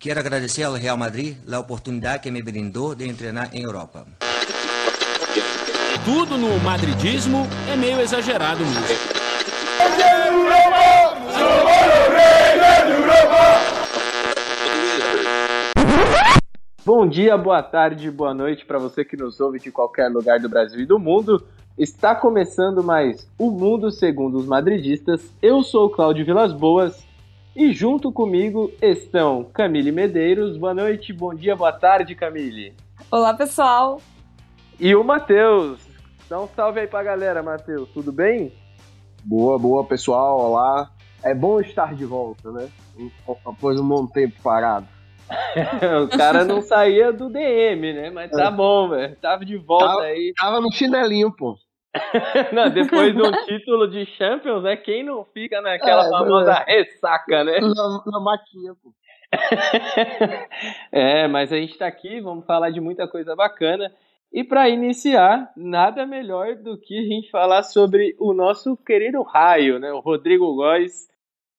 Quero agradecer ao Real Madrid a oportunidade que me brindou de treinar em Europa. Tudo no madridismo é meio exagerado mesmo. Bom dia, boa tarde, boa noite para você que nos ouve de qualquer lugar do Brasil e do mundo. Está começando mais O Mundo Segundo os Madridistas. Eu sou o Cláudio Vilas Boas e junto comigo estão Camille Medeiros. Boa noite, bom dia, boa tarde, Camille. Olá, pessoal. E o Matheus. Dá um salve aí pra galera, Matheus. Tudo bem? Boa, boa, pessoal. Olá. É bom estar de volta, né? Após um bom tempo parado. o cara não saía do DM, né? Mas tá é. bom, velho. Tava de volta tava, aí. Tava no chinelinho, pô. não, depois de um título de Champions, né? Quem não fica naquela é, famosa é. ressaca, né? Na maquinha, pô. é, mas a gente tá aqui, vamos falar de muita coisa bacana. E para iniciar, nada melhor do que a gente falar sobre o nosso querido raio, né? O Rodrigo Góes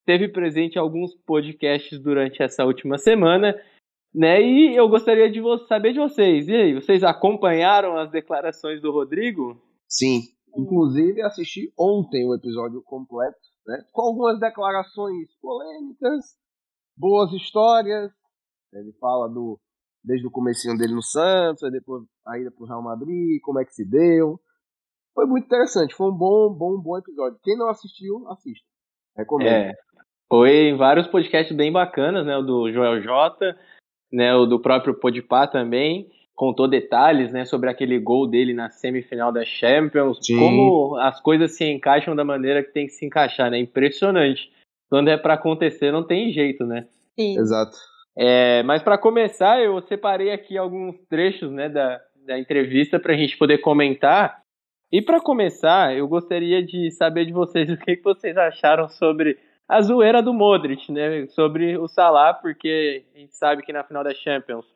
esteve presente em alguns podcasts durante essa última semana, né? E eu gostaria de saber de vocês. E aí, vocês acompanharam as declarações do Rodrigo? Sim. Inclusive assisti ontem o episódio completo, né? Com algumas declarações polêmicas, boas histórias. Ele fala do desde o comecinho dele no Santos, depois a ida pro Real Madrid, como é que se deu. Foi muito interessante, foi um bom, bom, bom episódio. Quem não assistiu, assista. Recomendo. É, foi em vários podcasts bem bacanas, né? O do Joel J, né? O do próprio Podpah também. Contou detalhes, né? Sobre aquele gol dele na semifinal da Champions. Sim. Como as coisas se encaixam da maneira que tem que se encaixar, né? Impressionante. Quando é para acontecer, não tem jeito, né? Sim. Exato. É, mas para começar, eu separei aqui alguns trechos, né? Da, da entrevista para a gente poder comentar. E para começar, eu gostaria de saber de vocês o que, que vocês acharam sobre a zoeira do Modric, né? Sobre o Salah, porque a gente sabe que na final da Champions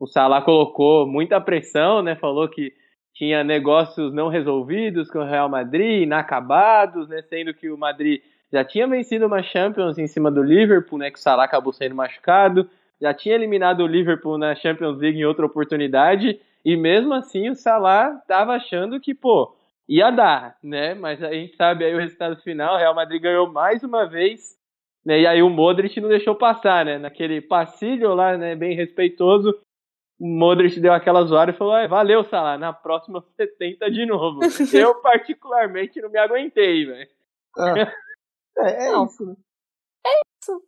o Salah colocou muita pressão, né? Falou que tinha negócios não resolvidos com o Real Madrid, inacabados, né? Sendo que o Madrid já tinha vencido uma Champions em cima do Liverpool, né? Que o Salah acabou sendo machucado, já tinha eliminado o Liverpool na Champions League em outra oportunidade, e mesmo assim o Salah estava achando que, pô, ia dar, né? Mas a gente sabe aí o resultado final, o Real Madrid ganhou mais uma vez, né? E aí o Modric não deixou passar, né? Naquele passilho lá, né, bem respeitoso, Modric deu aquela zoada e falou: ah, valeu, Salah, na próxima você tenta de novo. Eu, particularmente, não me aguentei, velho. Ah. É, é isso, né? É isso.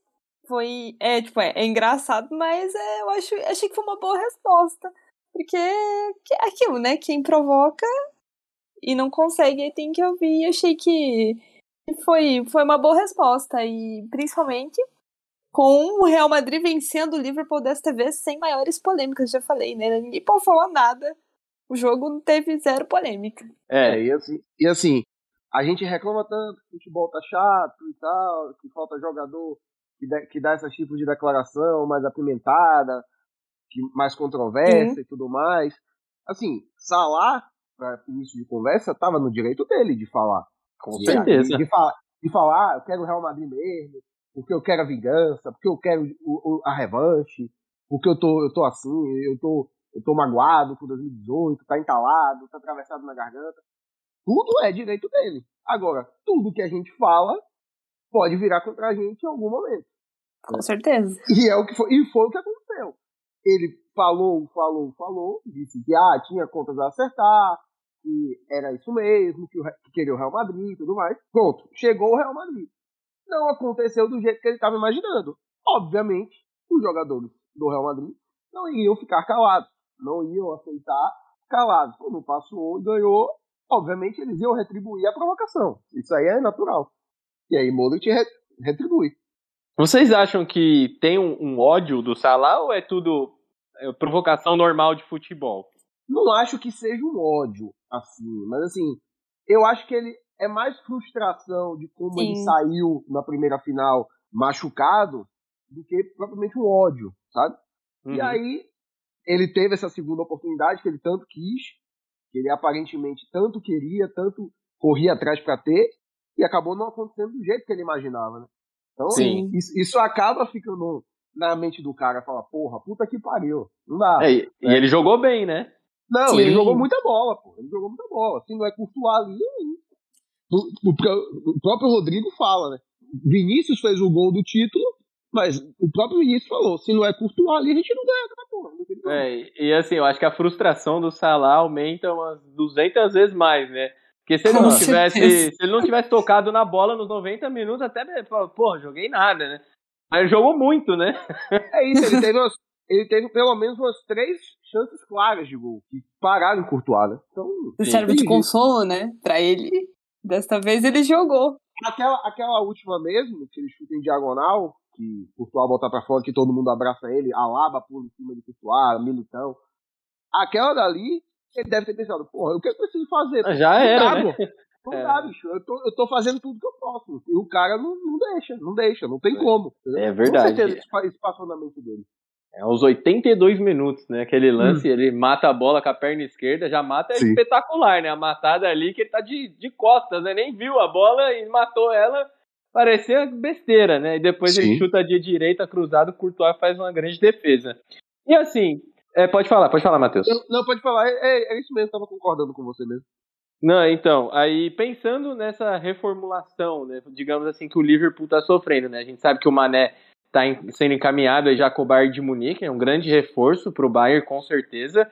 Foi. É, tipo, é, é engraçado, mas é, eu acho, achei que foi uma boa resposta. Porque é aquilo, né? Quem provoca e não consegue, tem que ouvir. Eu achei que foi, foi uma boa resposta. E principalmente com o Real Madrid vencendo o Liverpool desta vez sem maiores polêmicas, já falei, né? Ninguém pode falar nada. O jogo não teve zero polêmica. É, e assim, e assim a gente reclama tanto que o futebol tá chato e tal, que falta jogador que, de, que dá esse tipo de declaração mais apimentada, que, mais controversa uhum. e tudo mais. Assim, Salah para início de conversa, estava no direito dele de falar. Com certeza. De, de, falar, de falar, ah, eu quero o Real Madrid mesmo, porque eu quero a vingança, porque eu quero a revanche, porque eu tô, eu tô assim, eu tô, eu tô magoado com 2018, tá entalado, tá atravessado na garganta. Tudo é direito dele. Agora, tudo que a gente fala pode virar contra a gente em algum momento. Com certeza. E é o que foi, e foi o que aconteceu. Ele falou, falou, falou, disse que ah, tinha contas a acertar, que era isso mesmo, que, o, que queria o Real Madrid e tudo mais. Pronto, chegou o Real Madrid. Não aconteceu do jeito que ele estava imaginando. Obviamente, os jogadores do Real Madrid não iriam ficar calados, não iam aceitar calados. Quando passou e ganhou, obviamente eles iam retribuir a provocação. Isso aí é natural. E aí Modric retribui. Vocês acham que tem um, um ódio do Salah ou é tudo é, provocação normal de futebol? Não acho que seja um ódio, assim, mas assim, eu acho que ele é mais frustração de como Sim. ele saiu na primeira final machucado do que propriamente um ódio, sabe? Uhum. E aí ele teve essa segunda oportunidade que ele tanto quis, que ele aparentemente tanto queria, tanto corria atrás para ter, e acabou não acontecendo do jeito que ele imaginava, né? Então, Sim. Isso, isso acaba ficando na mente do cara falar, porra, puta que pariu. Não dá. É, e, e ele jogou bem, né? Não, Sim. ele jogou muita bola, pô. Ele jogou muita bola. Se não é Courtois ali, o, o- o próprio Rodrigo fala, né? Vinícius fez o gol do título, mas o próprio Vinícius falou, se não é Courtois ali, a gente não ganha aquela porra. Não. É, e- assim, eu acho que a frustração do Salah aumenta umas 200 vezes mais, né? Porque se ele, Com não tivesse, certeza. se ele não tivesse tocado na bola nos 90 minutos, até, pô, joguei nada, né? Mas ele jogou muito, né? É isso, ele teve, umas- ele teve pelo menos umas três chances claras de gol, que pararam em Courtois, né? Então, Isso serve de consolo, né? Pra ele. Desta vez ele jogou. Aquela, aquela última mesmo, que ele chuta em diagonal, que Courtois botar pra fora, que todo mundo abraça ele, Alaba em cima de Courtois, Militão. Aquela dali, ele deve ter pensado, porra, o que eu preciso fazer? Já Não era, dá, né? Não É. dá, bicho. Eu tô, eu tô fazendo tudo que eu posso. E o cara não, não deixa, não deixa, não tem É. como. entendeu? É verdade. Com certeza isso passou na mente dele. É aos 82 minutos, né? Aquele lance, ele mata a bola com a perna esquerda, já mata é Sim. espetacular, né? A matada ali que ele tá de, de costas, né? Nem viu a bola e matou ela, parecia besteira, né? E depois ele Sim. chuta de direita, cruzado, Courtois faz uma grande defesa. E assim, é, pode falar, pode falar, Matheus. Não, não, pode falar, é, é- é isso mesmo, tava concordando com você mesmo. Não, então, aí pensando nessa reformulação, né, digamos assim, que o Liverpool tá sofrendo, né? A gente sabe que o Mané tá em- sendo encaminhado o Bayern de Munique, é um grande reforço pro Bayern, com certeza.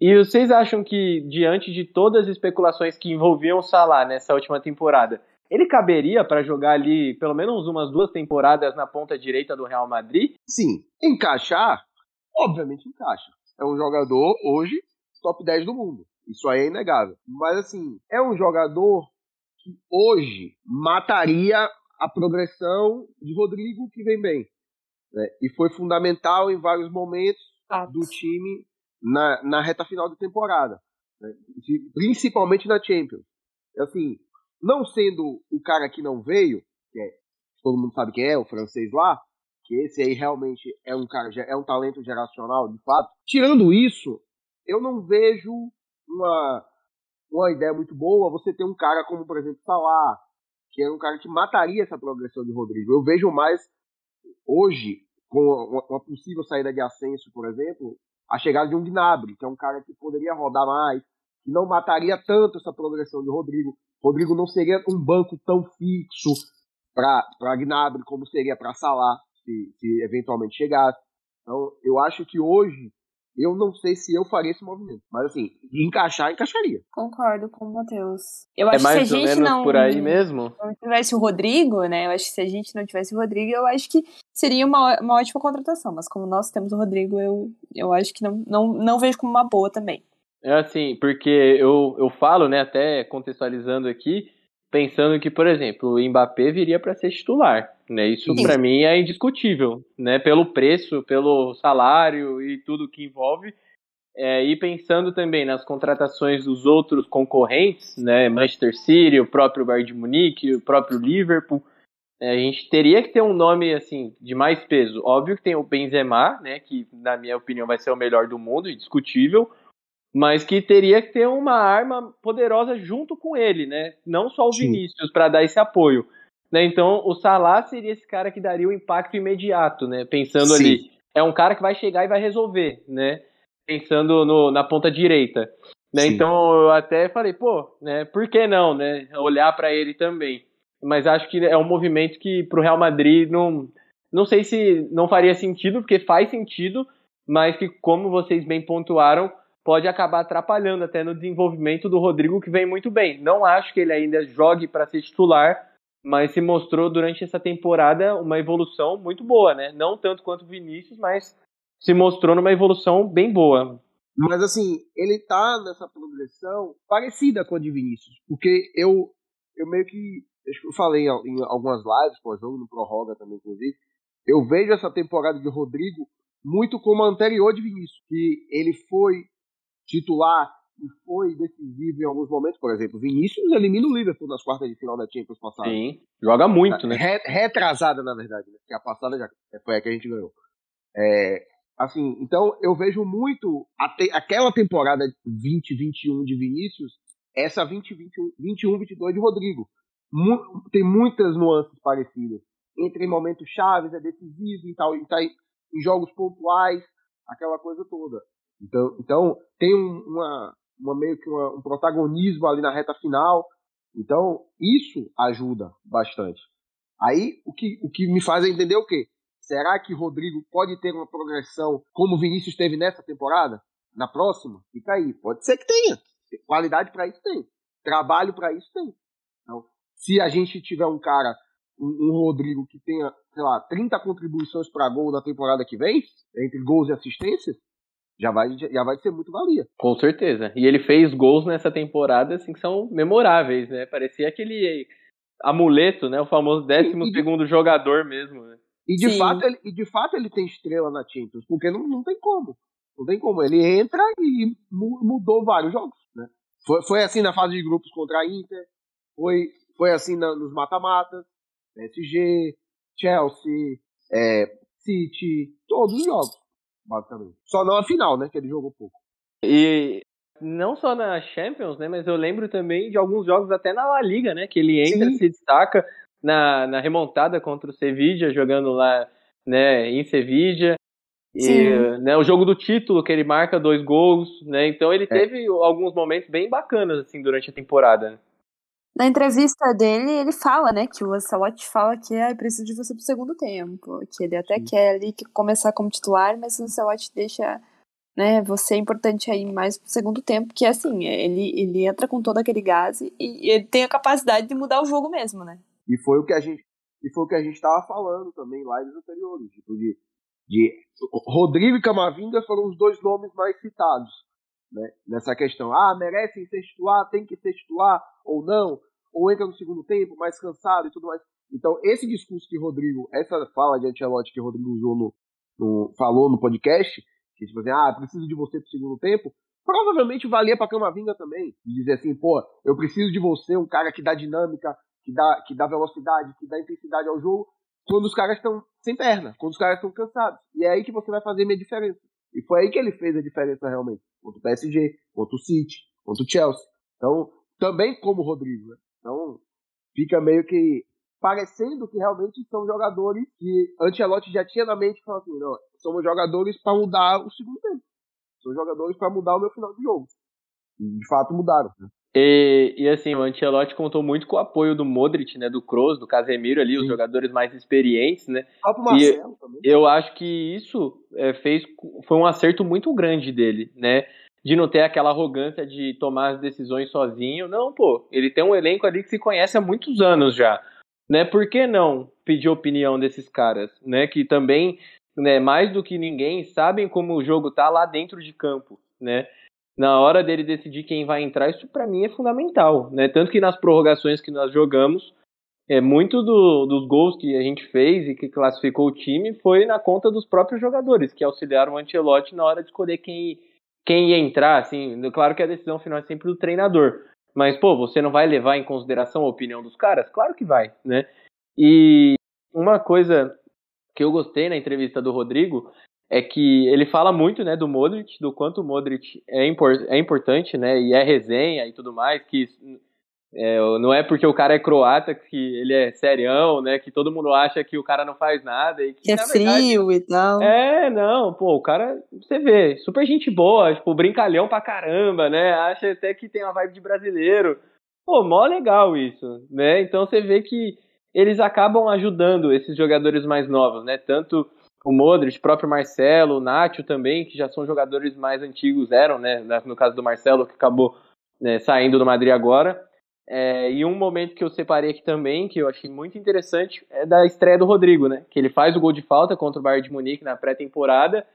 E vocês acham que, diante de todas as especulações que envolviam o Salah nessa última temporada, ele caberia para jogar ali pelo menos umas duas temporadas na ponta direita do Real Madrid? Sim, encaixar, obviamente encaixa. É um jogador, hoje, top 10 do mundo. Isso aí é inegável. Mas, assim, é um jogador que hoje mataria a progressão de Rodrigo, que vem bem. Né? E foi fundamental em vários momentos do time na, na reta final da temporada. né? E Principalmente na Champions. Assim, não sendo o cara que não veio, que é, todo mundo sabe quem é, o francês lá, que esse aí realmente é um cara, é um talento geracional, de fato. Tirando isso, eu não vejo uma, uma ideia muito boa você ter um cara como, por exemplo, Salah, que é um cara que mataria essa progressão de Rodrigo. Eu vejo mais hoje, com uma, possível saída de Ascenso, por exemplo, a chegada de um Gnabry, que é um cara que poderia rodar mais, que não mataria tanto essa progressão de Rodrigo. Rodrigo não seria um banco tão fixo para Gnabry como seria para Salah, se, se eventualmente chegasse. Então, eu acho que hoje, eu não sei se eu faria esse movimento. Mas, assim, encaixar, encaixaria. Concordo com o Matheus. Eu É acho que se a mais ou gente menos não, por aí mesmo? não tivesse o Rodrigo, né? Eu acho que se a gente não tivesse o Rodrigo, eu acho que seria uma, uma ótima contratação. Mas como nós temos o Rodrigo, eu, eu acho que não, não, não vejo como uma boa também. É assim, porque eu, eu falo, né, até contextualizando aqui, pensando que, por exemplo, o Mbappé viria para ser titular, né? Isso para mim é indiscutível, né? Pelo preço, pelo salário e tudo que envolve. É, e pensando também nas contratações dos outros concorrentes, né? Manchester City, o próprio Bayern de Munique, o próprio Liverpool. é, a gente teria que ter um nome assim de mais peso. Óbvio que tem o Benzema, né? Que na minha opinião vai ser o melhor do mundo, indiscutível mas que teria que ter uma arma poderosa junto com ele, né? Não só o Sim. Vinícius para dar esse apoio. Né? Então, o Salah seria esse cara que daria o impacto imediato, né? Pensando Sim. ali, é um cara que vai chegar e vai resolver, né? Pensando no- na ponta direita. Né? Sim. Então, eu até falei, pô, né? Por que não, né? Olhar para ele também. Mas acho que é um movimento que pro Real Madrid não não sei se não faria sentido, porque faz sentido, mas que como vocês bem pontuaram, pode acabar atrapalhando até no desenvolvimento do Rodrigo, que vem muito bem. Não acho que ele ainda jogue para ser titular, mas se mostrou durante essa temporada uma evolução muito boa, né? Não tanto quanto o Vinícius, mas se mostrou numa evolução bem boa. Mas assim, ele tá nessa progressão parecida com a de Vinícius. Porque eu, eu meio que. Eu falei em, em algumas lives, pós-jogo, no Prorroga também, inclusive. Eu vejo essa temporada de Rodrigo muito como a anterior de Vinícius. Que ele foi titular e foi decisivo em alguns momentos. Por exemplo, Vinícius elimina o Liverpool nas quartas de final da Champions passada. Sim, joga muito, né? Re- retrasada, na verdade, né? Porque a passada já foi a que a gente ganhou. É, assim, então eu vejo muito te- aquela temporada 2021 de Vinícius, essa 2021, 21, 22 de Rodrigo. Mu- tem muitas nuances parecidas. Entre momentos chaves, é decisivo e tal, e tá, em jogos pontuais, aquela coisa toda. Então, então tem um, uma, uma meio que uma, um protagonismo ali na reta final. Então, isso ajuda bastante. Aí, o que, o que me faz entender o quê? Será que Rodrigo pode ter uma progressão como Vinícius teve nessa temporada? Na próxima? Fica aí. Pode ser que tenha. Qualidade para isso tem. Trabalho para isso tem. Então, se a gente tiver um cara, um, um Rodrigo que tenha, sei lá, 30 contribuições para gol na temporada que vem, entre gols e assistências, já vai, já vai ser muito valia. Com certeza. E ele fez gols nessa temporada assim que são memoráveis, né? Parecia aquele amuleto, né? O famoso 12 segundo jogador mesmo, né? E de, fato, ele, e de fato ele tem estrela na Champions, porque não, não tem como. Não tem como. Ele entra e mudou vários jogos. Né? Foi, foi assim na fase de grupos contra a Inter, foi, foi assim na, nos mata-matas, PSG, Chelsea, é, City, todos os jogos, basicamente. Só não a final, né? Que ele jogou pouco. E não só na Champions, né? Mas eu lembro também de alguns jogos até na La Liga, né? Que ele entra, Sim. se destaca na, na remontada contra o Sevilla, jogando lá né, em Sevilla. E, né, o jogo do título, que ele marca dois gols, né? Então ele é. teve alguns momentos bem bacanas assim durante a temporada. Né? Na entrevista dele, ele fala, né, que o Ancelotti fala que é preciso de você pro segundo tempo, que ele até Sim. quer ali começar como titular, mas o Ancelotti deixa, né, você é importante aí mais pro segundo tempo, que é assim, ele, ele entra com todo aquele gás e, e ele tem a capacidade de mudar o jogo mesmo, né? E foi o que a gente e foi o que a gente estava falando também lá nos anteriores, tipo de, de Rodrigo e Camavinga foram os dois nomes mais citados, né, nessa questão. Ah, merecem ser titular, tem que ser titular ou não, ou entra no segundo tempo mais cansado e tudo mais. Então, esse discurso que Rodrigo, essa fala de Ancelotti que Rodrigo usou no, no falou no podcast, que tipo assim, ah, preciso de você pro segundo tempo, provavelmente valia para Camavinga também, de dizer assim, pô, eu preciso de você, um cara que dá dinâmica, que dá, que dá velocidade, que dá intensidade ao jogo, quando os caras estão sem perna, quando os caras estão cansados. E é aí que você vai fazer minha diferença. E foi aí que ele fez a diferença realmente. Contra o PSG, contra o City, contra o Chelsea. Então, também como o Rodrigo. Né? Então, fica meio que parecendo que realmente são jogadores que Ancelotti já tinha na mente falando assim, não, somos jogadores para mudar o segundo tempo. São jogadores para mudar o meu final de jogo. E de fato mudaram. Né? E, e, assim, o Ancelotti contou muito com o apoio do Modric, né, do Kroos, do Casemiro ali, Sim. os jogadores mais experientes, né? O Marcelo e também. Eu acho que isso é, fez foi um acerto muito grande dele, né? De não ter aquela arrogância de tomar as decisões sozinho. Não, pô, ele tem um elenco ali que se conhece há muitos anos já, né? Por que não pedir opinião desses caras, né? Que também, né, mais do que ninguém, sabem como o jogo tá lá dentro de campo, né? Na hora dele decidir quem vai entrar, isso para mim é fundamental, né? Tanto que nas prorrogações que nós jogamos, é muito do, dos gols que a gente fez e que classificou o time foi na conta dos próprios jogadores que auxiliaram o Ancelotti na hora de escolher quem quem ia entrar, assim, claro que a decisão final é sempre do treinador, mas pô, você não vai levar em consideração a opinião dos caras? Claro que vai, né? E uma coisa que eu gostei na entrevista do Rodrigo é que ele fala muito, né, do Modric, do quanto o Modric é, import, é importante, né, e é resenha e tudo mais, que é, não é porque o cara é croata que ele é serião, né, que todo mundo acha que o cara não faz nada. E que, que é frio e tal. É, não, pô, o cara, você vê, super gente boa, tipo, brincalhão pra caramba, né, acha até que tem uma vibe de brasileiro. Pô, mó legal isso, né, então você vê que eles acabam ajudando esses jogadores mais novos, né, tanto o Modric, o próprio Marcelo, o Nacho também, que já são jogadores mais antigos, eram, né? No caso do Marcelo, que acabou né, saindo do Madrid agora. É, e um momento que eu separei aqui também, que eu achei muito interessante, é da estreia do Rodrigo, né? Que ele faz o gol de falta contra o Bayern de Munique na pré-temporada,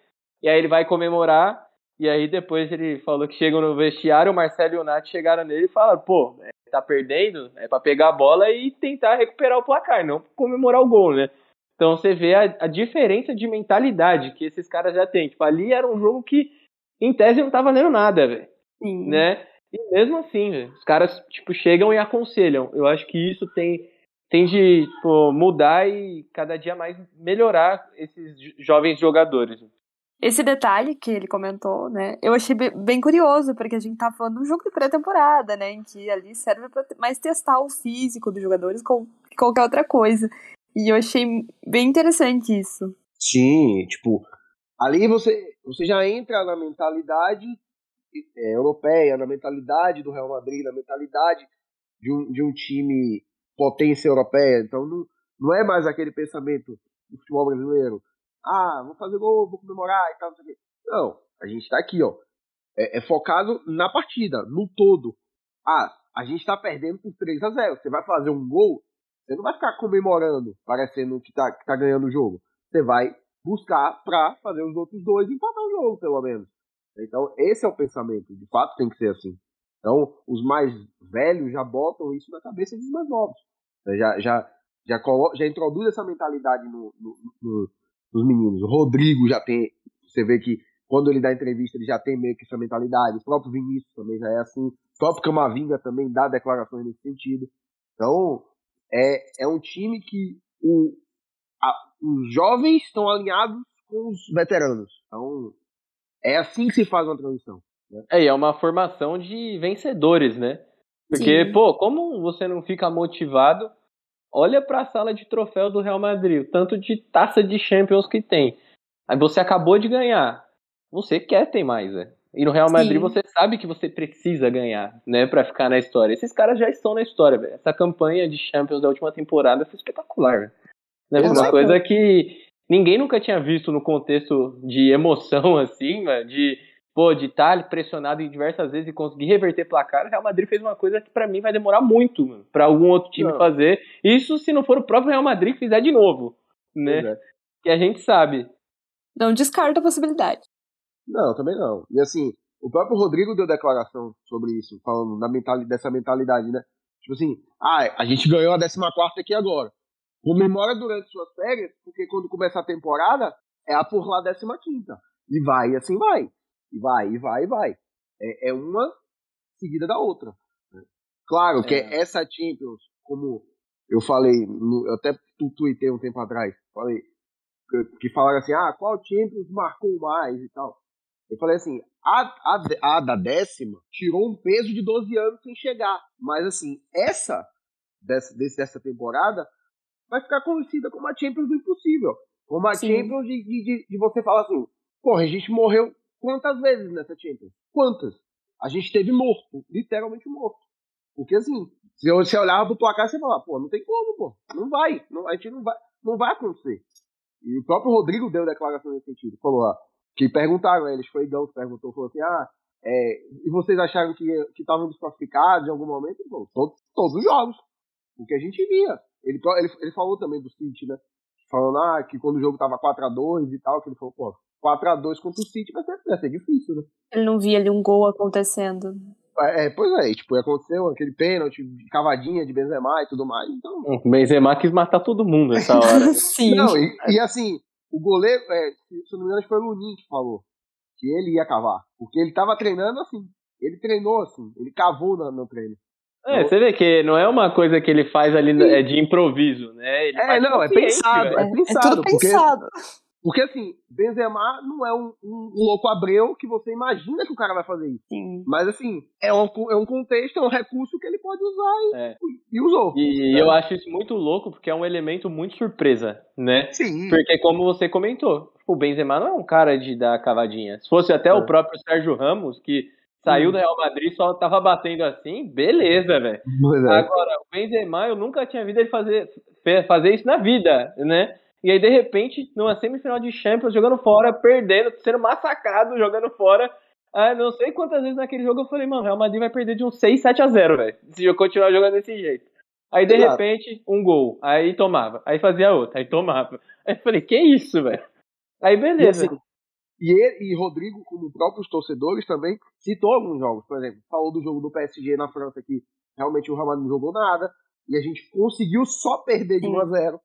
e aí ele vai comemorar, e aí depois ele falou que chegam no vestiário, o Marcelo e o Nath chegaram nele e falaram, pô, é, tá perdendo, é para pegar a bola e tentar recuperar o placar, não comemorar o gol, né? Então você vê a, a, diferença de mentalidade que esses caras já têm. Tipo, ali era um jogo que, em tese, não tá valendo nada, velho. Né? E mesmo assim, véio, os caras, tipo, chegam e aconselham. Eu acho que isso tem, tem de tipo, mudar e cada dia mais melhorar esses jovens jogadores. Esse detalhe que ele comentou, né, eu achei bem curioso, porque a gente tá falando de um jogo de pré-temporada, né, em que ali serve para mais testar o físico dos jogadores com qualquer outra coisa. E eu achei bem interessante isso. Sim, tipo, ali você, você já entra na mentalidade é, europeia, na mentalidade do Real Madrid, na mentalidade de um, de um time potência europeia. Então não, não é mais aquele pensamento do futebol brasileiro. Ah, vou fazer gol, vou comemorar e tal, não sei o quê. Não, a gente tá aqui, ó. É, é focado na partida, no todo. Ah, a gente tá perdendo por 3 a 0 Você vai fazer um gol, você não vai ficar comemorando, parecendo que tá, que tá ganhando o jogo. Você vai buscar pra fazer os outros dois empatar o jogo, pelo menos. Então, esse é o pensamento. De fato, tem que ser assim. Então, os mais velhos já botam isso na cabeça dos mais novos. Já, já, já, colo, já introduz essa mentalidade no, no, no, nos meninos. O Rodrigo já tem. Você vê que quando ele dá entrevista, ele já tem meio que essa mentalidade. O próprio Vinícius também já é assim. O próprio Camavinga também dá declarações nesse sentido. Então, é, é um time que o, a, os jovens estão alinhados com os veteranos. Então, é assim que se faz uma transição. Né? É, e é uma formação de vencedores, né? Porque, Sim. pô, como você não fica motivado? Olha para a sala de troféus do Real Madrid, o tanto de taça de Champions que tem. Aí você acabou de ganhar. Você quer ter mais, né? E no Real Madrid Sim. você sabe que você precisa ganhar, né, para ficar na história. Esses caras já estão na história, velho. Essa campanha de Champions da última temporada foi espetacular, velho. Né? Uma coisa que ninguém nunca tinha visto no contexto de emoção assim, de pô, de estar tá pressionado em diversas vezes e conseguir reverter placar, o Real Madrid fez uma coisa que para mim vai demorar muito para algum outro time não. fazer. Isso se não for o próprio Real Madrid que fizer de novo, né? É. Que a gente sabe. Não descarta a possibilidade. Não, também não. E assim, o próprio Rodrigo deu declaração sobre isso, falando da mentalidade, dessa mentalidade, né? Tipo assim, ah, a gente ganhou a 14 aqui agora. Comemora durante suas férias, porque quando começa a temporada, é a por lá 15. E vai, e assim vai. E vai, e vai, e vai. É, é uma seguida da outra. Né? Claro é. que essa Champions, como eu falei, eu até tuitei um tempo atrás, falei, que, que falaram assim, ah, qual Champions marcou mais e tal. Eu falei assim, a, a, a da décima tirou um peso de 12 anos sem chegar. Mas assim, essa dessa, dessa temporada vai ficar conhecida como a Champions do impossível. Como a Sim. Champions de, de, de, você falar assim, porra, a gente morreu quantas vezes nessa Champions? Quantas? A gente teve morto, literalmente morto. Porque assim, se você olhava pro placar, você falava, pô, não tem como, pô. Não vai. Não, a gente não vai, não vai acontecer. E o próprio Rodrigo deu declaração nesse sentido. Falou, ó, que perguntaram, eles foi Igão que perguntou, falou assim, ah, é, e vocês acharam que estavam desclassificados em algum momento? Pô, todos, todos os jogos. O que a gente via. Ele, ele, ele falou também do City, né? Falando ah, que quando o jogo tava 4x2 e tal, que ele falou, pô, 4x2 contra o City vai ser, vai ser difícil, né? Ele não via ali um gol acontecendo. É, pois é, tipo, aconteceu aquele pênalti, cavadinha de Benzema e tudo mais, então... O Benzema quis matar todo mundo nessa hora. Sim. Não, e, e, assim, o goleiro, é, se não me engano, foi o Lunin que falou que ele ia cavar, porque ele tava treinando assim, ele treinou assim, ele cavou no, no treino. É, então, você vê que não é uma coisa que ele faz ali é de improviso, né? Ele é, não, é pensado, é, é pensado. É tudo porque, pensado. Porque assim, Benzema não é um, um, louco abreu que você imagina que o cara vai fazer isso. Sim. Mas assim, é um, é um contexto, é um recurso que ele pode usar e, é. e usou. E, eu acho isso muito louco porque é um elemento muito surpresa, né? Sim. Porque como você comentou, o Benzema não é um cara de dar cavadinha. Se fosse até é. o próprio Sérgio Ramos, que saiu hum. do Real Madrid só tava batendo assim, beleza, velho. É. Agora, o Benzema, eu nunca tinha visto ele fazer, fazer isso na vida, né? E aí, de repente, numa semifinal de Champions, jogando fora, perdendo, sendo massacrado, jogando fora. Ah, não sei quantas vezes naquele jogo eu falei, mano, o Real Madrid vai perder de um 6, 7 a 0, velho. Se eu continuar jogando desse jeito. Aí, de Exato. repente, um gol. Aí tomava. Aí fazia outro. Aí tomava. Aí eu falei, que isso, velho? Aí, beleza. E, assim, e, ele, e Rodrigo, como próprios torcedores, também citou alguns jogos. Por exemplo, falou do jogo do PSG na França, que realmente o Real Madrid não jogou nada. E a gente conseguiu só perder de 1 a 0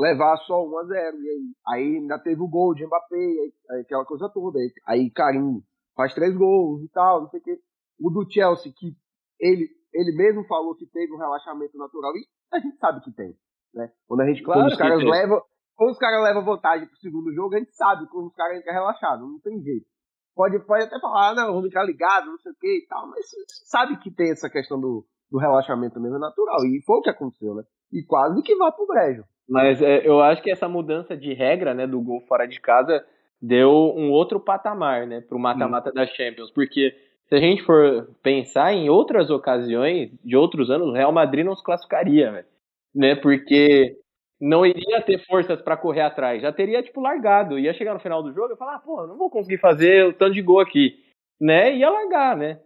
levar só 1 a 0 E aí, aí ainda teve o gol de Mbappé, aí, aí aquela coisa toda. Aí, aí Karim faz três gols e tal, não sei o quê. O do Chelsea, que ele, ele mesmo falou que teve um relaxamento natural, e a gente sabe que tem. Né? Quando a gente, claro quando os caras levam. Quando os caras levam vantagem pro segundo jogo, a gente sabe quando os caras entram relaxados, não tem jeito. Pode, pode até falar, ah, não, vamos ficar ligado, não sei o que e tal, mas sabe que tem essa questão do, do relaxamento mesmo natural. E foi o que aconteceu, né? E quase que vai pro brejo. Mas é, eu acho que essa mudança de regra, né, do gol fora de casa deu um outro patamar, né, pro mata-mata da Champions, porque se a gente for pensar em outras ocasiões de outros anos, o Real Madrid não se classificaria, né, porque não iria ter forças para correr atrás, já teria tipo largado, ia chegar no final do jogo e falar, ah, pô, não vou conseguir fazer o tanto de gol aqui, né, ia largar, né.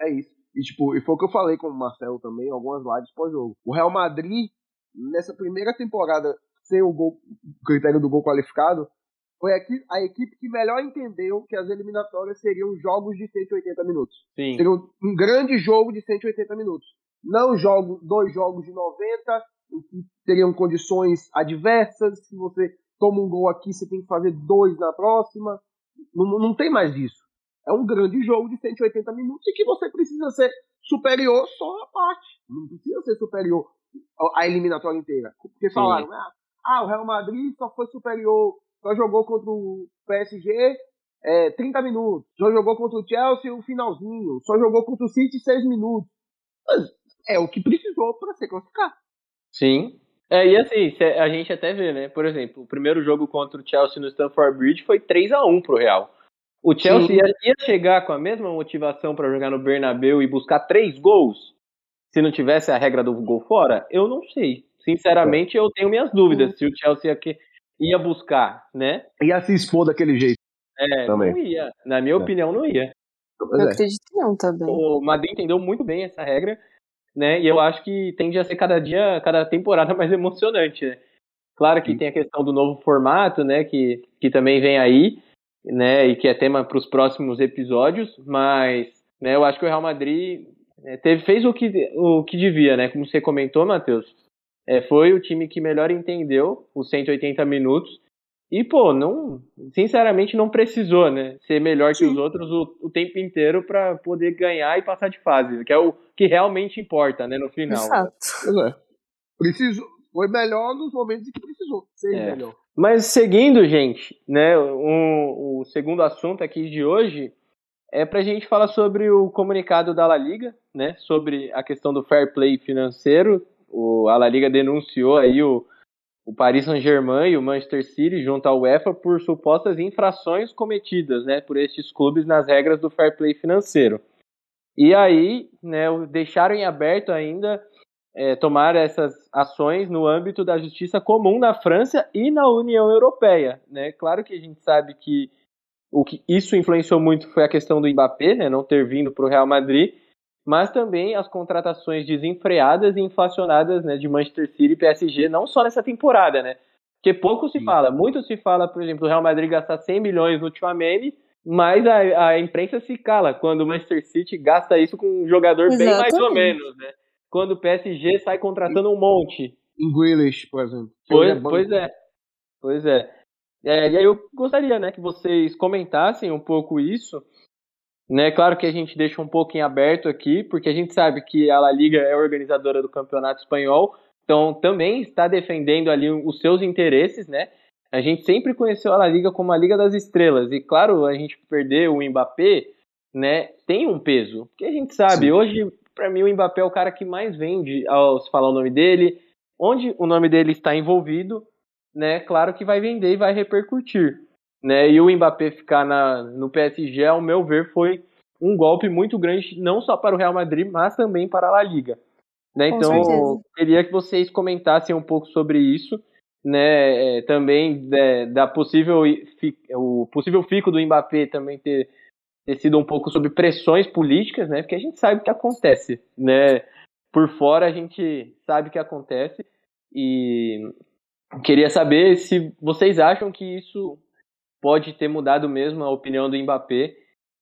É isso. E, tipo, e foi o que eu falei com o Marcelo também, em algumas lives pós-jogo. O Real Madrid, nessa primeira temporada, sem o, gol, o critério do gol qualificado, foi a, a equipe que melhor entendeu que as eliminatórias seriam jogos de 180 minutos. Sim. Seria um, um grande jogo de 180 minutos. Não jogo, dois jogos de 90, em que teriam condições adversas. Se você toma um gol aqui, você tem que fazer dois na próxima. Não, não tem mais isso. É um grande jogo de 180 minutos e que você precisa ser superior só a parte. Não precisa ser superior a eliminatória inteira. Porque falaram, ah, ah, o Real Madrid só foi superior, só jogou contra o PSG é, 30 minutos, só jogou contra o Chelsea o finalzinho, só jogou contra o City 6 minutos. Mas é o que precisou para se classificar. Sim. É, e assim, a gente até vê, né? Por exemplo, o primeiro jogo contra o Chelsea no Stamford Bridge foi 3 a 1 pro Real. O Chelsea ia, ia, chegar com a mesma motivação para jogar no Bernabeu e buscar três gols se não tivesse a regra do gol fora? Eu não sei. Sinceramente, eu tenho minhas dúvidas se o Chelsea ia, ia buscar, né? Ia se expor daquele jeito. É, também. não ia. Na minha é. opinião, não ia. Eu é. acredito que não também. O Madrid entendeu muito bem essa regra, né? E eu acho que tende a ser cada dia, cada temporada mais emocionante, né? Claro que Sim. tem a questão do novo formato, né? Que, que também vem aí né, e que é tema para os próximos episódios, mas né, eu acho que o Real Madrid é, teve, fez o que, o que devia, né, como você comentou, Matheus. É, foi o time que melhor entendeu os 180 minutos e, pô, não, sinceramente não precisou, né, ser melhor Sim. que os outros o, o tempo inteiro para poder ganhar e passar de fase, que é o que realmente importa, né, no final. Exato. É. Preciso, foi melhor nos momentos em que precisou ser é. melhor. Mas seguindo, gente, né, um, o segundo assunto aqui de hoje é para a gente falar sobre o comunicado da La Liga, né, sobre a questão do fair play financeiro. O, a La Liga denunciou aí o, o Paris Saint-Germain e o Manchester City junto ao UEFA por supostas infrações cometidas, né, por estes clubes nas regras do fair play financeiro. E aí, né, deixaram em aberto ainda é, tomar essas ações no âmbito da justiça comum na França e na União Europeia. Né? Claro que a gente sabe que o que isso influenciou muito foi a questão do Mbappé, né, não ter vindo para o Real Madrid, mas também as contratações desenfreadas e inflacionadas né, de Manchester City e PSG, não só nessa temporada, né? Porque pouco se Sim. fala, muito se fala, por exemplo, do Real Madrid gastar 100 milhões no Tchouameni, mas a, a imprensa se cala quando o Manchester City gasta isso com um jogador Exatamente. bem mais ou menos, né? quando o PSG sai contratando um monte. Em Grealish, por exemplo. Pois, é pois é. Pois é. É. E aí eu gostaria, né, que vocês comentassem um pouco isso. Né, claro que a gente deixa um pouco em aberto aqui, porque a gente sabe que a La Liga é organizadora do Campeonato Espanhol, então também está defendendo ali os seus interesses, né? A gente sempre conheceu a La Liga como a Liga das Estrelas, e claro, a gente perder o Mbappé, né, tem um peso, porque a gente sabe, Sim. hoje para mim o Mbappé é o cara que mais vende ao se falar o nome dele. Onde o nome dele está envolvido, né? Claro que vai vender e vai repercutir. Né? E o Mbappé ficar na, no PSG, ao meu ver, foi um golpe muito grande, não só para o Real Madrid, mas também para a La Liga. Né? Então, queria que vocês comentassem um pouco sobre isso, né? É, também é, da possível o possível fico do Mbappé também ter ter sido um pouco sobre pressões políticas, né? Porque a gente sabe o que acontece, né? Por fora a gente sabe o que acontece e queria saber se vocês acham que isso pode ter mudado mesmo a opinião do Mbappé,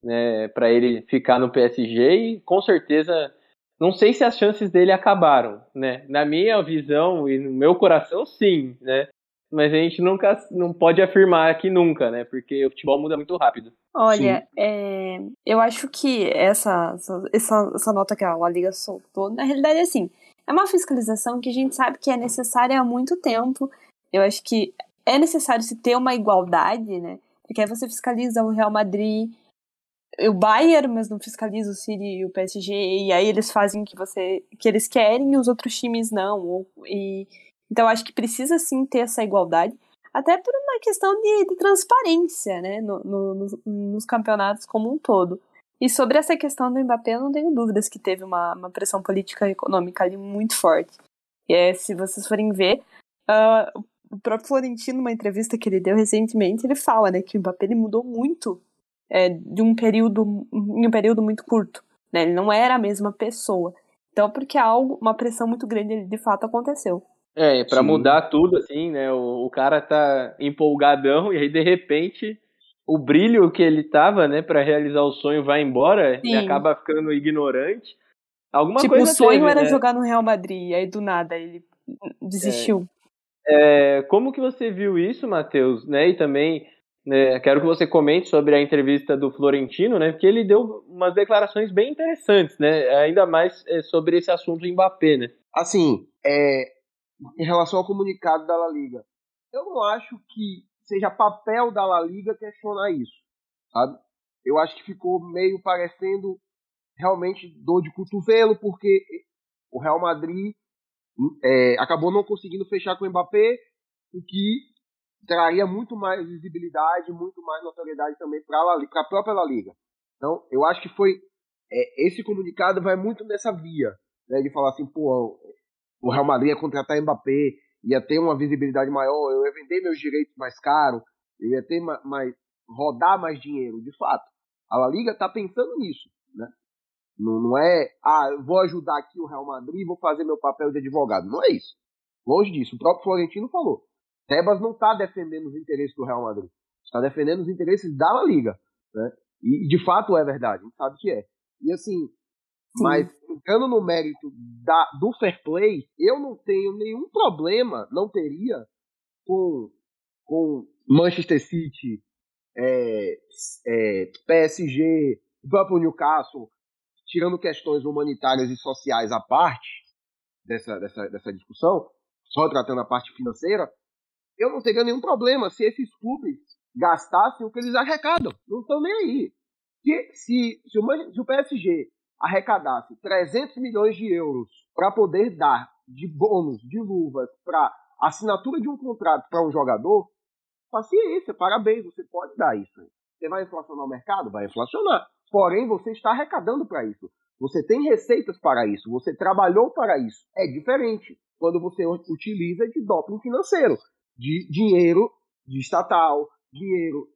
né, para ele ficar no PSG e com certeza não sei se as chances dele acabaram, né? Na minha visão e no meu coração, sim, né? mas a gente nunca não pode afirmar que nunca, né? Porque o futebol muda muito rápido. Olha, é, eu acho que essa, essa, essa nota que a La Liga soltou, na realidade, é assim, é uma fiscalização que a gente sabe que é necessária há muito tempo. Eu acho que é necessário se ter uma igualdade, né? Porque aí você fiscaliza o Real Madrid, o Bayern, mas não fiscaliza o City e o PSG, e aí eles fazem o que você que eles querem e os outros times não. E Então acho que precisa sim ter essa igualdade, até por uma questão de, de transparência, né, no, no, nos, nos, campeonatos como um todo. E sobre essa questão do Mbappé, eu não tenho dúvidas que teve uma, uma pressão política e econômica ali muito forte. E é, se vocês forem ver, uh, o próprio Florentino, numa entrevista que ele deu recentemente, ele fala né, que o Mbappé ele mudou muito é, de um período em um período muito curto. Né? Ele não era a mesma pessoa. Então, porque algo, uma pressão muito grande de fato aconteceu. É, para mudar tudo, assim, né? O, o, cara tá empolgadão e aí de repente o brilho que ele tava, né, para realizar o sonho vai embora Sim. e acaba ficando ignorante. Alguma tipo, coisa o sonho teve, era né? jogar no Real Madrid, aí do nada ele desistiu. É, é, como que você viu isso, Matheus? Né? E também né, quero que você comente sobre a entrevista do Florentino, né? Porque ele deu umas declarações bem interessantes, né? Ainda mais é, sobre esse assunto do Mbappé, né? Assim, é, em relação ao comunicado da La Liga, eu não acho que seja papel da La Liga questionar isso, sabe? Eu acho que ficou meio parecendo realmente dor de cotovelo, porque o Real Madrid é, acabou não conseguindo fechar com o Mbappé, o que traria muito mais visibilidade, muito mais notoriedade também para a própria La Liga. Então, eu acho que foi é, esse comunicado vai muito nessa via, né, de falar assim, pô, o Real Madrid ia contratar Mbappé, ia ter uma visibilidade maior, eu ia vender meus direitos mais caro, eu ia ter mais, rodar mais dinheiro, de fato. A La Liga está pensando nisso, né? Não, não é, ah, vou ajudar aqui o Real Madrid, vou fazer meu papel de advogado. Não é isso. Longe disso. O próprio Florentino falou. Tebas não está defendendo os interesses do Real Madrid. Está defendendo os interesses da La Liga. Né? E de fato é verdade, a gente sabe que é. E assim, Sim. Mas, entrando no mérito da, do fair play, eu não tenho nenhum problema, não teria, com, com Manchester City, é, é, PSG, o próprio Newcastle, tirando questões humanitárias e sociais à parte dessa, dessa, dessa discussão, só tratando a parte financeira, eu não teria nenhum problema se esses clubes gastassem o que eles arrecadam. Não estão nem aí. Se, se, se, o, se o PSG arrecadasse 300 milhões de euros para poder dar de bônus, de luvas, para assinatura de um contrato para um jogador, paciência, parabéns, você pode dar isso. Você vai inflacionar o mercado? Vai inflacionar. Porém, você está arrecadando para isso. Você tem receitas para isso. Você trabalhou para isso. É diferente quando você utiliza de doping financeiro, de dinheiro de estatal, dinheiro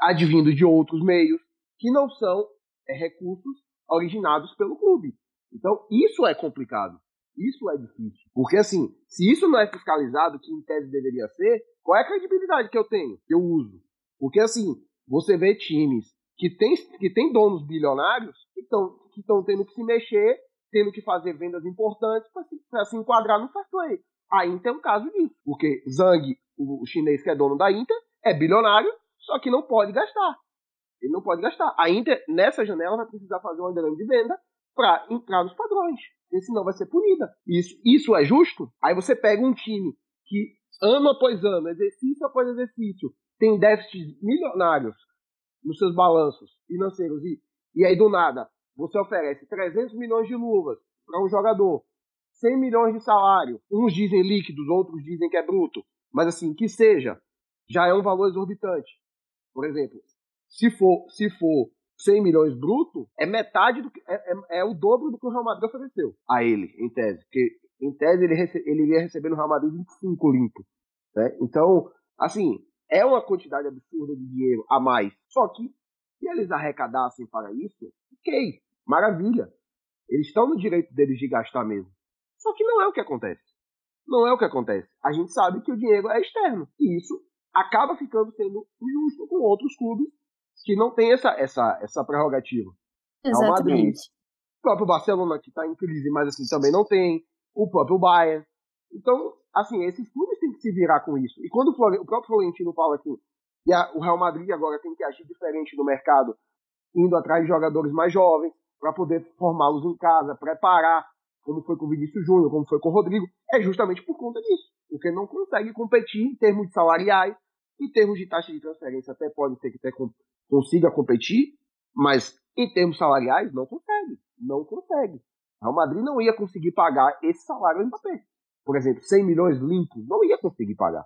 advindo de outros meios que não são é, recursos originados pelo clube. Então, isso é complicado. Isso é difícil. Porque, assim, se isso não é fiscalizado, que em tese deveria ser, qual é a credibilidade que eu tenho, que eu uso? Porque, assim, você vê times que tem, que tem donos bilionários que estão que tendo que se mexer, tendo que fazer vendas importantes para se, se enquadrar no fair play. A Inter é um caso disso. Porque Zhang, o chinês que é dono da Inter, é bilionário, só que não pode gastar. Ele não pode gastar. A Inter, nessa janela, vai precisar fazer uma grande venda para entrar nos padrões. Porque senão vai ser punida. Isso, isso é justo? Aí você pega um time que ano após ano, exercício após exercício, tem déficits milionários nos seus balanços financeiros e, e aí do nada você oferece 300 milhões de luvas para um jogador, 100 milhões de salário, uns dizem líquidos, outros dizem que é bruto, mas assim, que seja, já é um valor exorbitante. Por exemplo, se for, se for 100 milhões bruto, é metade do que, é, é, é, o dobro do que o Real Madrid ofereceu a ele, em tese. Porque, em tese, ele, rece, ele iria receber no Real Madrid 25 limpo. Né? Então, assim, é uma quantidade absurda de dinheiro a mais. Só que, se eles arrecadassem para isso, ok, maravilha. Eles estão no direito deles de gastar mesmo. Só que não é o que acontece. Não é o que acontece. A gente sabe que o dinheiro é externo. E isso acaba ficando sendo injusto com outros clubes que não tem essa, essa, essa prerrogativa. Exatamente. É o Madrid. O próprio Barcelona, que está em crise, mas assim, também não tem. O próprio Bayern. Então, assim, esses clubes têm que se virar com isso. E quando o, o próprio Florentino fala assim, que a, o Real Madrid agora tem que agir diferente no mercado, indo atrás de jogadores mais jovens, para poder formá-los em casa, preparar, como foi com o Vinícius Júnior, como foi com o Rodrigo, é justamente por conta disso. Porque não consegue competir em termos de salariais, em termos de taxa de transferência, até pode ter que ter consiga competir, mas em termos salariais não consegue. Não consegue. O Real Madrid não ia conseguir pagar esse salário ao Mbappé. por exemplo, 100 milhões limpos, não ia conseguir pagar.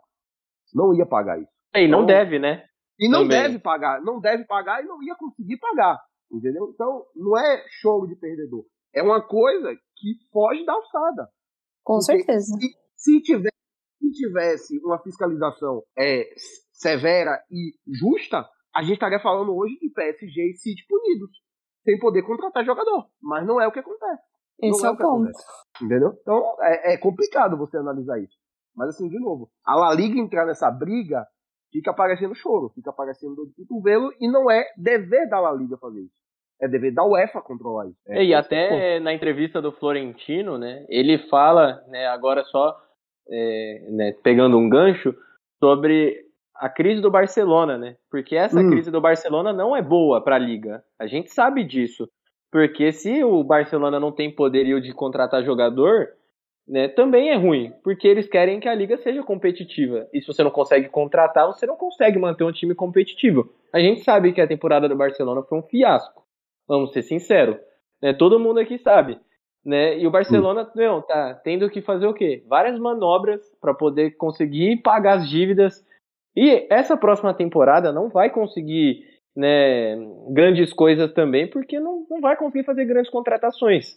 Não ia pagar isso. E não Então, deve, né? E não Também. deve pagar, não deve pagar e não ia conseguir pagar. Entendeu? Então, não é choro de perdedor. É uma coisa que foge da alçada. Com Porque certeza. Se, se tivesse, se tivesse uma fiscalização é, severa e justa, a gente estaria falando hoje de PSG e City punidos, sem poder contratar jogador. Mas não é o que acontece. Esse não é é o ponto. Entendeu? Então é, é complicado você analisar isso. Mas assim, de novo, a La Liga entrar nessa briga fica parecendo choro, fica parecendo dor de cotovelo e não é dever da La Liga fazer isso. É dever da UEFA controlar isso. É, e é até na entrevista do Florentino, né, ele fala, né, agora só é, né, pegando um gancho, sobre a crise do Barcelona, né? Porque essa Hum. crise do Barcelona não é boa para a liga. A gente sabe disso. Porque se o Barcelona não tem poderio de contratar jogador, né, também é ruim, porque eles querem que a liga seja competitiva. E se você não consegue contratar, você não consegue manter um time competitivo. A gente sabe que a temporada do Barcelona foi um fiasco. Vamos ser sinceros. Né? Todo mundo aqui sabe. Né? E o Barcelona não, tá tendo que fazer o quê? Várias manobras para poder conseguir pagar as dívidas. E essa próxima temporada não vai conseguir né, grandes coisas também, porque não, não vai conseguir fazer grandes contratações.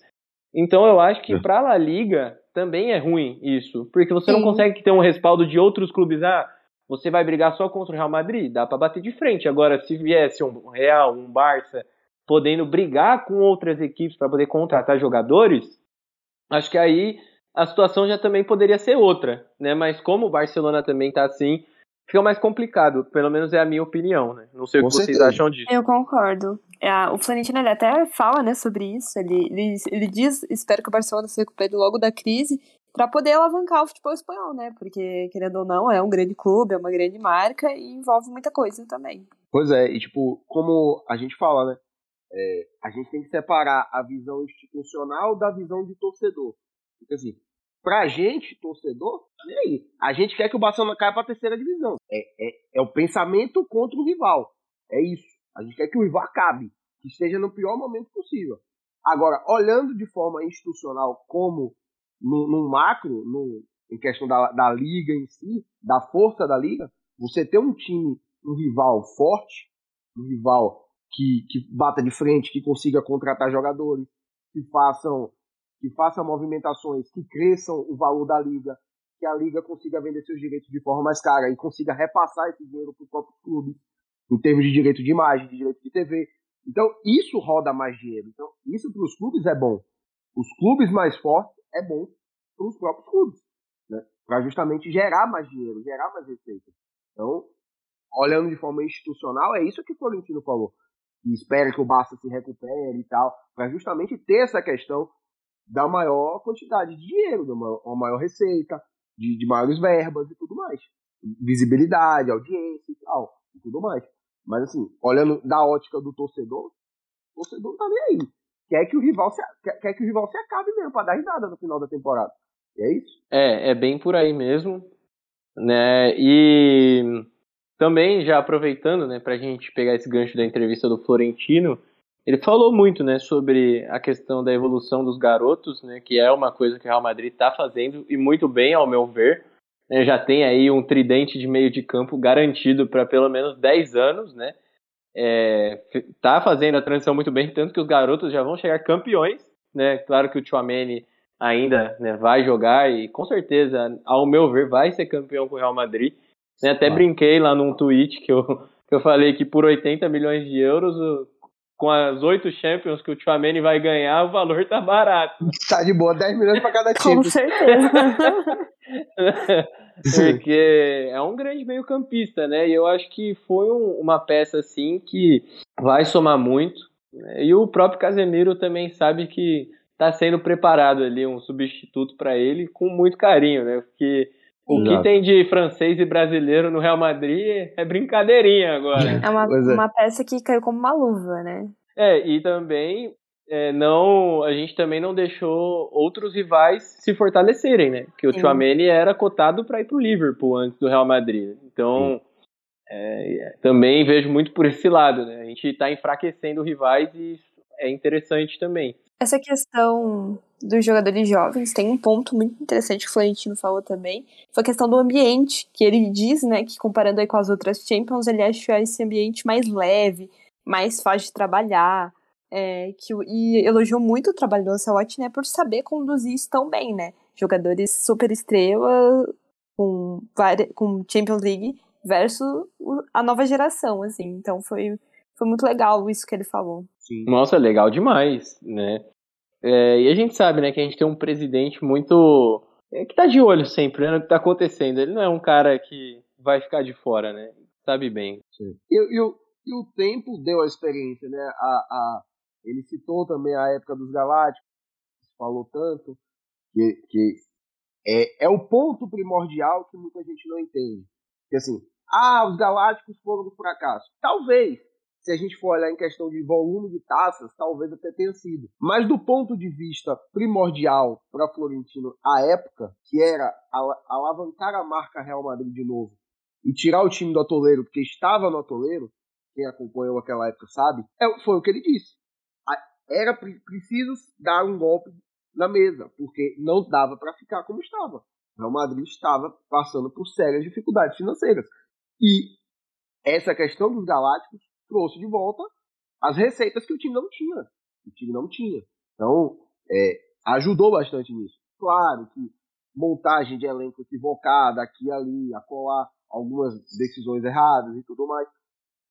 Então eu acho que É. para a La Liga também é ruim isso, porque você não Sim. consegue ter um respaldo de outros clubes. Ah, você vai brigar só contra o Real Madrid? Dá para bater de frente. Agora, se viesse um Real, um Barça, podendo brigar com outras equipes para poder contratar jogadores, acho que aí a situação já também poderia ser outra, né? Mas como o Barcelona também tá assim, fica mais complicado. Pelo menos é a minha opinião, né? Não sei o Com que vocês certeza. acham disso. Eu concordo. É, o Florentino ele até fala né, sobre isso. Ele, ele, ele diz: espero que o Barcelona se recupere logo da crise para poder alavancar o futebol espanhol, né? Porque, querendo ou não, é um grande clube, é uma grande marca e envolve muita coisa também. Pois é, e tipo, como a gente fala, né? é, a gente tem que separar a visão institucional da visão de torcedor. Porque assim, pra gente, torcedor, e aí? A gente quer que o Barcelona caia pra terceira divisão. É, é, é o pensamento contra o rival. É isso. A gente quer que o rival acabe, que esteja no pior momento possível. Agora, olhando de forma institucional como no, no macro, no, em questão da, da liga em si, da força da liga, você ter um time, um rival forte, um rival que, que bata de frente, que consiga contratar jogadores, que façam, que façam movimentações, que cresçam o valor da liga, que a liga consiga vender seus direitos de forma mais cara e consiga repassar esse dinheiro para os próprios clubes, em termos de direito de imagem, de direito de TV. Então, isso roda mais dinheiro. Então, isso para os clubes é bom. Os clubes mais fortes é bom para os próprios clubes, né? Para justamente gerar mais dinheiro, gerar mais receita. Então, olhando de forma institucional, é isso que o Florentino falou. Que espera que o Barça se recupere e tal, para justamente ter essa questão da maior quantidade de dinheiro, de uma, uma maior receita, de, de maiores verbas e tudo mais. Visibilidade, audiência e tal, e tudo mais. Mas assim, olhando da ótica do torcedor, o torcedor não tá nem aí. Quer que o rival se, quer, quer que o rival se acabe mesmo, pra dar risada no final da temporada. E é isso. É, é bem por aí mesmo, né? E também já aproveitando, né, pra gente pegar esse gancho da entrevista do Florentino, ele falou muito, né, sobre a questão da evolução dos garotos, né, que é uma coisa que o Real Madrid está fazendo e muito bem, ao meu ver. né, já tem aí um tridente de meio de campo garantido para pelo menos 10 anos, né? É, tá fazendo a transição muito bem, tanto que os garotos já vão chegar campeões, né? Claro que o Chouameni ainda né, vai jogar e com certeza, ao meu ver, vai ser campeão com o Real Madrid. Né, até brinquei lá num tweet que eu, que eu falei que por 80 milhões de euros, o- com as oito Champions que o Chouameni vai ganhar, o valor tá barato. Tá de boa, 10 milhões pra cada Com time. certeza. Porque é um grande meio campista, né? E eu acho que foi um- uma peça, assim, que vai somar muito. né? E o próprio Casemiro também sabe que tá sendo preparado ali um substituto para ele com muito carinho, né? Porque o que Exato. tem de francês e brasileiro no Real Madrid é brincadeirinha agora. É uma, Pois é. uma peça que caiu como uma luva, né? É, e também é, não, a gente também não deixou outros rivais se fortalecerem, né? Que o Sim. Chouameni era cotado para ir pro Liverpool antes do Real Madrid. Então, é, é, também vejo muito por esse lado, né? A gente está enfraquecendo rivais e isso é interessante também. Essa questão dos jogadores jovens, tem um ponto muito interessante que o Florentino falou também, foi a questão do ambiente, que ele diz, né, que comparando aí com as outras Champions, ele acha esse ambiente mais leve, mais fácil de trabalhar, é, que, e elogiou muito o trabalho do Ancelotti, né, por saber conduzir isso tão bem, né, jogadores super estrela com, com Champions League versus a nova geração, assim, então foi, foi muito legal isso que ele falou. Sim. Nossa, legal demais, né, é, e a gente sabe, né, que a gente tem um presidente muito. É, que tá de olho sempre né, no que tá acontecendo. Ele não é um cara que vai ficar de fora, né? Sabe bem. E, e, o, e o tempo deu a experiência, né? A, a, ele citou também a época dos Galácticos, falou tanto, que, que é, é o ponto primordial que muita gente não entende. Que assim, ah, os Galácticos foram do fracasso. Talvez, se a gente for olhar em questão de volume de taças, talvez até tenha sido. Mas do ponto de vista primordial para Florentino à época, que era alavancar a marca Real Madrid de novo e tirar o time do atoleiro, porque estava no atoleiro, quem acompanhou aquela época sabe, é, foi o que ele disse. Era preciso dar um golpe na mesa, porque não dava para ficar como estava. O Real Madrid estava passando por sérias dificuldades financeiras. E essa questão dos Galácticos trouxe de volta as receitas que o time não tinha. O time não tinha. Então, é, ajudou bastante nisso. Claro que montagem de elenco equivocada, aqui ali, acolá, algumas decisões erradas e tudo mais,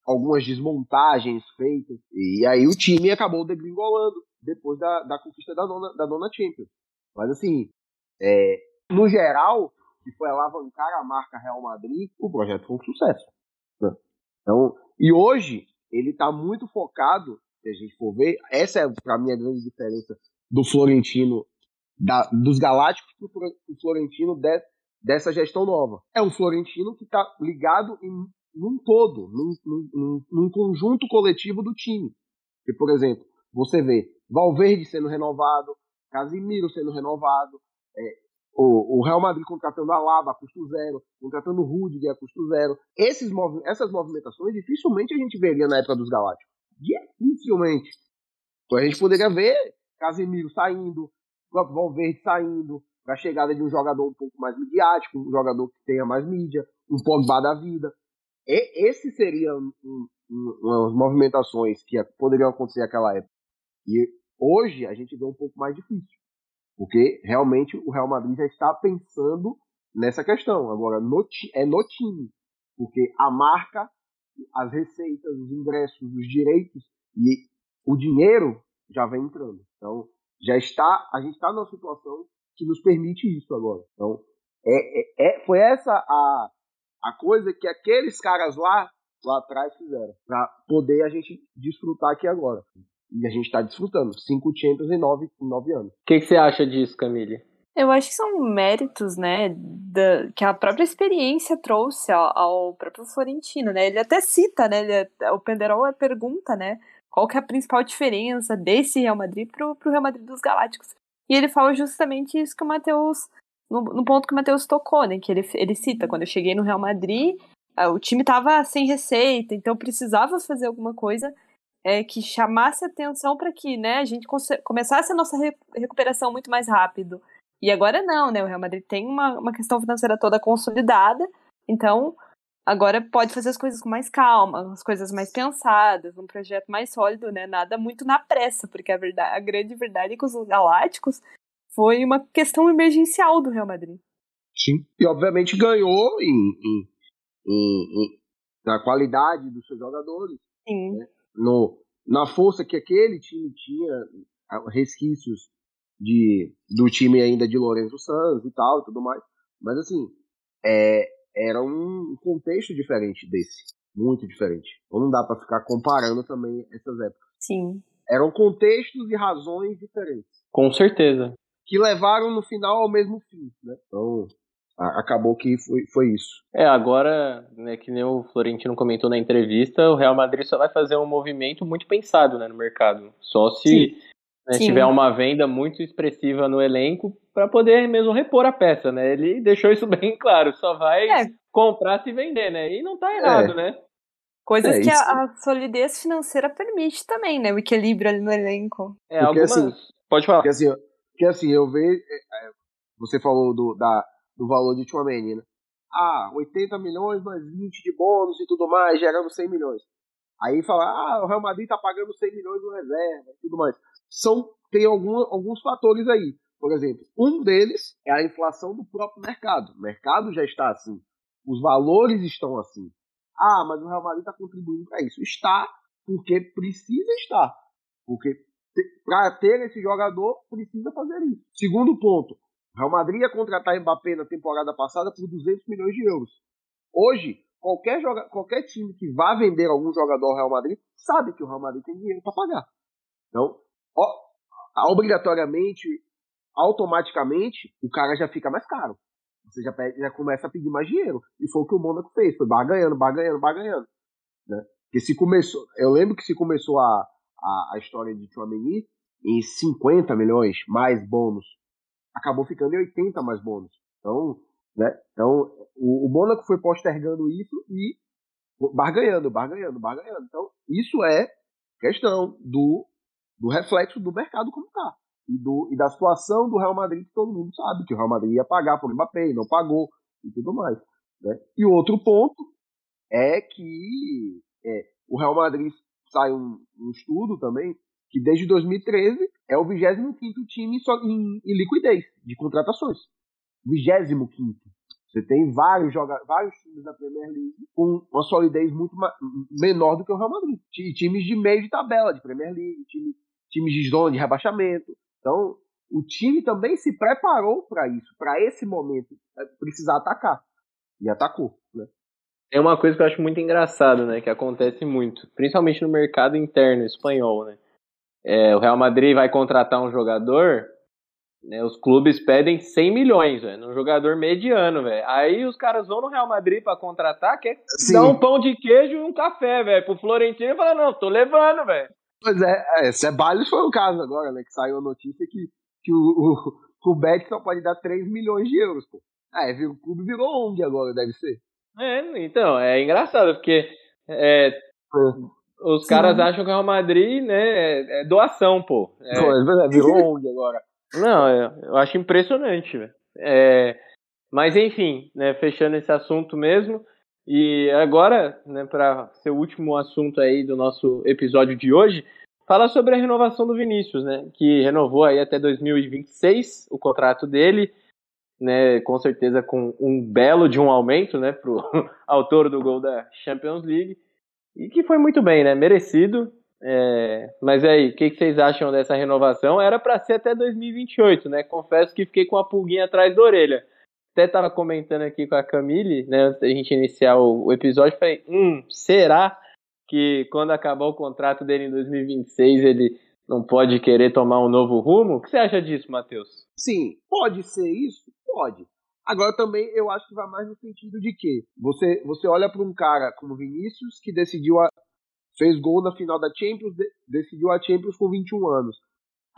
algumas desmontagens feitas, e aí o time acabou degringolando depois da, da conquista da nona, da nona Champions. Mas assim, é, no geral, que foi alavancar a marca Real Madrid, o projeto foi um sucesso. Então, e hoje, ele está muito focado, se a gente for ver, essa é para mim a grande diferença do Florentino, da, dos Galácticos para o Florentino de, dessa gestão nova. É um Florentino que está ligado em num todo, num, num, num, conjunto coletivo do time. E, por exemplo, você vê Valverde sendo renovado, Casimiro sendo renovado, é, o, o Real Madrid contratando a Lava a custo zero, contratando o Rudiger a custo zero. Esses, essas movimentações dificilmente a gente veria na época dos Galácticos. Dificilmente. Então a gente poderia ver Casemiro saindo, o próprio Valverde saindo, a chegada de um jogador um pouco mais midiático, um jogador que tenha mais mídia, um Pogba da vida. E, esse seriam um, um, movimentações que poderiam acontecer naquela época. E hoje a gente vê um pouco mais difícil. Porque realmente o Real Madrid já está pensando nessa questão. Agora, no, é no time. Porque a marca, as receitas, os ingressos, os direitos e o dinheiro já vem entrando. Então, já está, a gente está numa situação que nos permite isso agora. Então, é, é, é foi essa a, a coisa que aqueles caras lá, lá atrás fizeram. Para poder a gente desfrutar aqui agora. E a gente está desfrutando. Cinco Champions em nove, em nove anos. O que, que você acha disso, Camille? Eu acho que são méritos, né, da, que a própria experiência trouxe ao, ao, próprio Florentino, né? Ele até cita, né? Ele, é, o Penderol pergunta, né? Qual que é a principal diferença desse Real Madrid pro, pro Real Madrid dos Galácticos? E ele fala justamente isso que o Matheus, no, no, ponto que o Matheus tocou, né? Que ele, ele cita, quando eu cheguei no Real Madrid, o time tava sem receita, então precisava fazer alguma coisa é, que chamasse atenção para que né, a gente começasse a nossa re recuperação muito mais rápido. E agora não, né? O Real Madrid tem uma, uma questão financeira toda consolidada, então agora pode fazer as coisas com mais calma, as coisas mais pensadas, um projeto mais sólido, né? Nada muito na pressa, porque a, verdade, a grande verdade é que os Galácticos foi uma questão emergencial do Real Madrid. Sim, e obviamente ganhou em, em, em, em na qualidade dos seus jogadores. Sim. Né? No, na força que aquele time tinha, resquícios de, do time ainda de Lourenço Santos e tal e tudo mais. Mas assim, é, era um contexto diferente desse. Muito diferente. Então não dá para ficar comparando também essas épocas. Sim. Eram contextos e razões diferentes. Com certeza. Que levaram no final ao mesmo fim, né? Então, acabou que foi, foi isso. É, agora, né, que nem o Florentino comentou na entrevista, o Real Madrid só vai fazer um movimento muito pensado né, no mercado. Só se né, tiver uma venda muito expressiva no elenco para poder mesmo repor a peça, né? Ele deixou isso bem claro, só vai é. comprar se vender, né? E não tá errado, é. né? Coisas é, que a, a, solidez financeira permite também, né? O equilíbrio ali no elenco. É, porque, algumas... Assim, Pode falar. Porque assim, Porque assim, eu vejo. É, você falou do, da, do valor de Chouameni, né? Ah, 80 milhões mais 20 de bônus e tudo mais, gerando 100 milhões. Aí fala, ah, o Real Madrid tá pagando 100 milhões no reserva e tudo mais. São, tem algum, alguns fatores aí. Por exemplo, um deles é a inflação do próprio mercado. O mercado já está assim. Os valores estão assim. Ah, mas o Real Madrid está contribuindo para isso. Está porque precisa estar. Porque para ter esse jogador, precisa fazer isso. Segundo ponto, Real Madrid ia contratar Mbappé na temporada passada por 200 milhões de euros. Hoje, qualquer, joga, qualquer time que vá vender algum jogador ao Real Madrid sabe que o Real Madrid tem dinheiro para pagar. Então, ó, obrigatoriamente, automaticamente, o cara já fica mais caro. Você já, pede, já começa a pedir mais dinheiro. E foi o que o Mônaco fez, foi barganhando, barganhando, barganhando. Né? Porque se começou, eu lembro que se começou a, a, a história de Chouameni em 50 milhões mais bônus, acabou ficando em 80 mais bônus. Então, né? Então, o, o Mônaco foi postergando isso e barganhando, barganhando, barganhando. Então, isso é questão do, do reflexo do mercado como está. E, e da situação do Real Madrid, que todo mundo sabe que o Real Madrid ia pagar por Mbappé, não pagou e tudo mais. Né? E outro ponto é que é, o Real Madrid sai um, um, estudo também que desde 2013 é o 25 time só em, em liquidez de contratações. 25. Você tem vários, joga vários times da Premier League com uma solidez muito menor do que o Real Madrid. Times de meio de tabela de Premier League, time, times de zona de rebaixamento. Então, o time também se preparou para isso, para esse momento, é, precisar atacar. E atacou, né? Tem uma coisa que eu acho muito engraçado, né, que acontece muito, principalmente no mercado interno espanhol, né? É, o Real Madrid vai contratar um jogador, né, os clubes pedem 100 milhões, velho, num jogador mediano, velho. Aí os caras vão no Real Madrid para contratar, quer Sim. dar um pão de queijo e um café, velho, pro Florentino e fala, não, tô levando, velho. Pois é, é Ceballos foi o caso agora, né, que saiu a notícia que, que o, o, o Betis só pode dar 3 milhões de euros, pô. É, o clube virou ONG agora, deve ser. É, então, é engraçado, porque é, é. Os Sim. caras acham que o Real Madrid, né, é, é doação, pô. É, é virou ONG agora. Não, eu acho impressionante, velho. É, mas enfim, né, fechando esse assunto mesmo. E agora, né, para ser o último assunto aí do nosso episódio de hoje, fala sobre a renovação do Vinícius, né, que renovou aí até 2026 o contrato dele, né, com certeza com um belo de um aumento, né, pro autor do gol da Champions League, e que foi muito bem, né, merecido, é, mas aí, o que, que, vocês acham dessa renovação? Era para ser até 2028, né? Confesso que fiquei com a pulguinha atrás da orelha. Até estava comentando aqui com a Camille, né, antes da gente iniciar o, o episódio, falei, hum, será que quando acabar o contrato dele em 2026 ele não pode querer tomar um novo rumo? O que você acha disso, Matheus? Sim, pode ser isso? Pode. Agora também eu acho que vai mais no sentido de que você, você olha para um cara como Vinícius que decidiu a, fez gol na final da Champions, de, decidiu a Champions com 21 anos.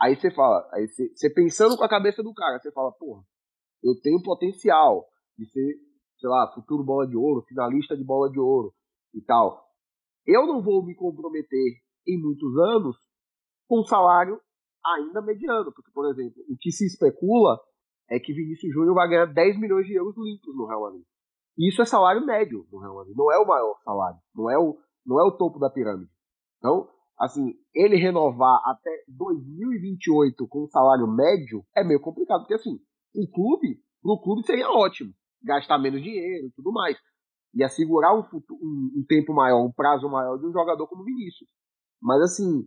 Aí você fala, aí você, você, pensando com a cabeça do cara, você fala, porra, eu tenho potencial de ser, sei lá, futuro bola de ouro, finalista de bola de ouro e tal. Eu não vou me comprometer em muitos anos com um salário ainda mediano, porque, por exemplo, o que se especula é que Vinícius Júnior vai ganhar 10 milhões de euros limpos no Real Madrid. Isso é salário médio no Real Madrid, não é o maior salário, não é o, não é o topo da pirâmide. Então, assim, ele renovar até 2028 com um salário médio é meio complicado, porque assim, o clube, pro clube seria ótimo, gastar menos dinheiro e tudo mais. E assegurar um, um, um, tempo maior, um prazo maior de um jogador como Vinícius. Mas assim,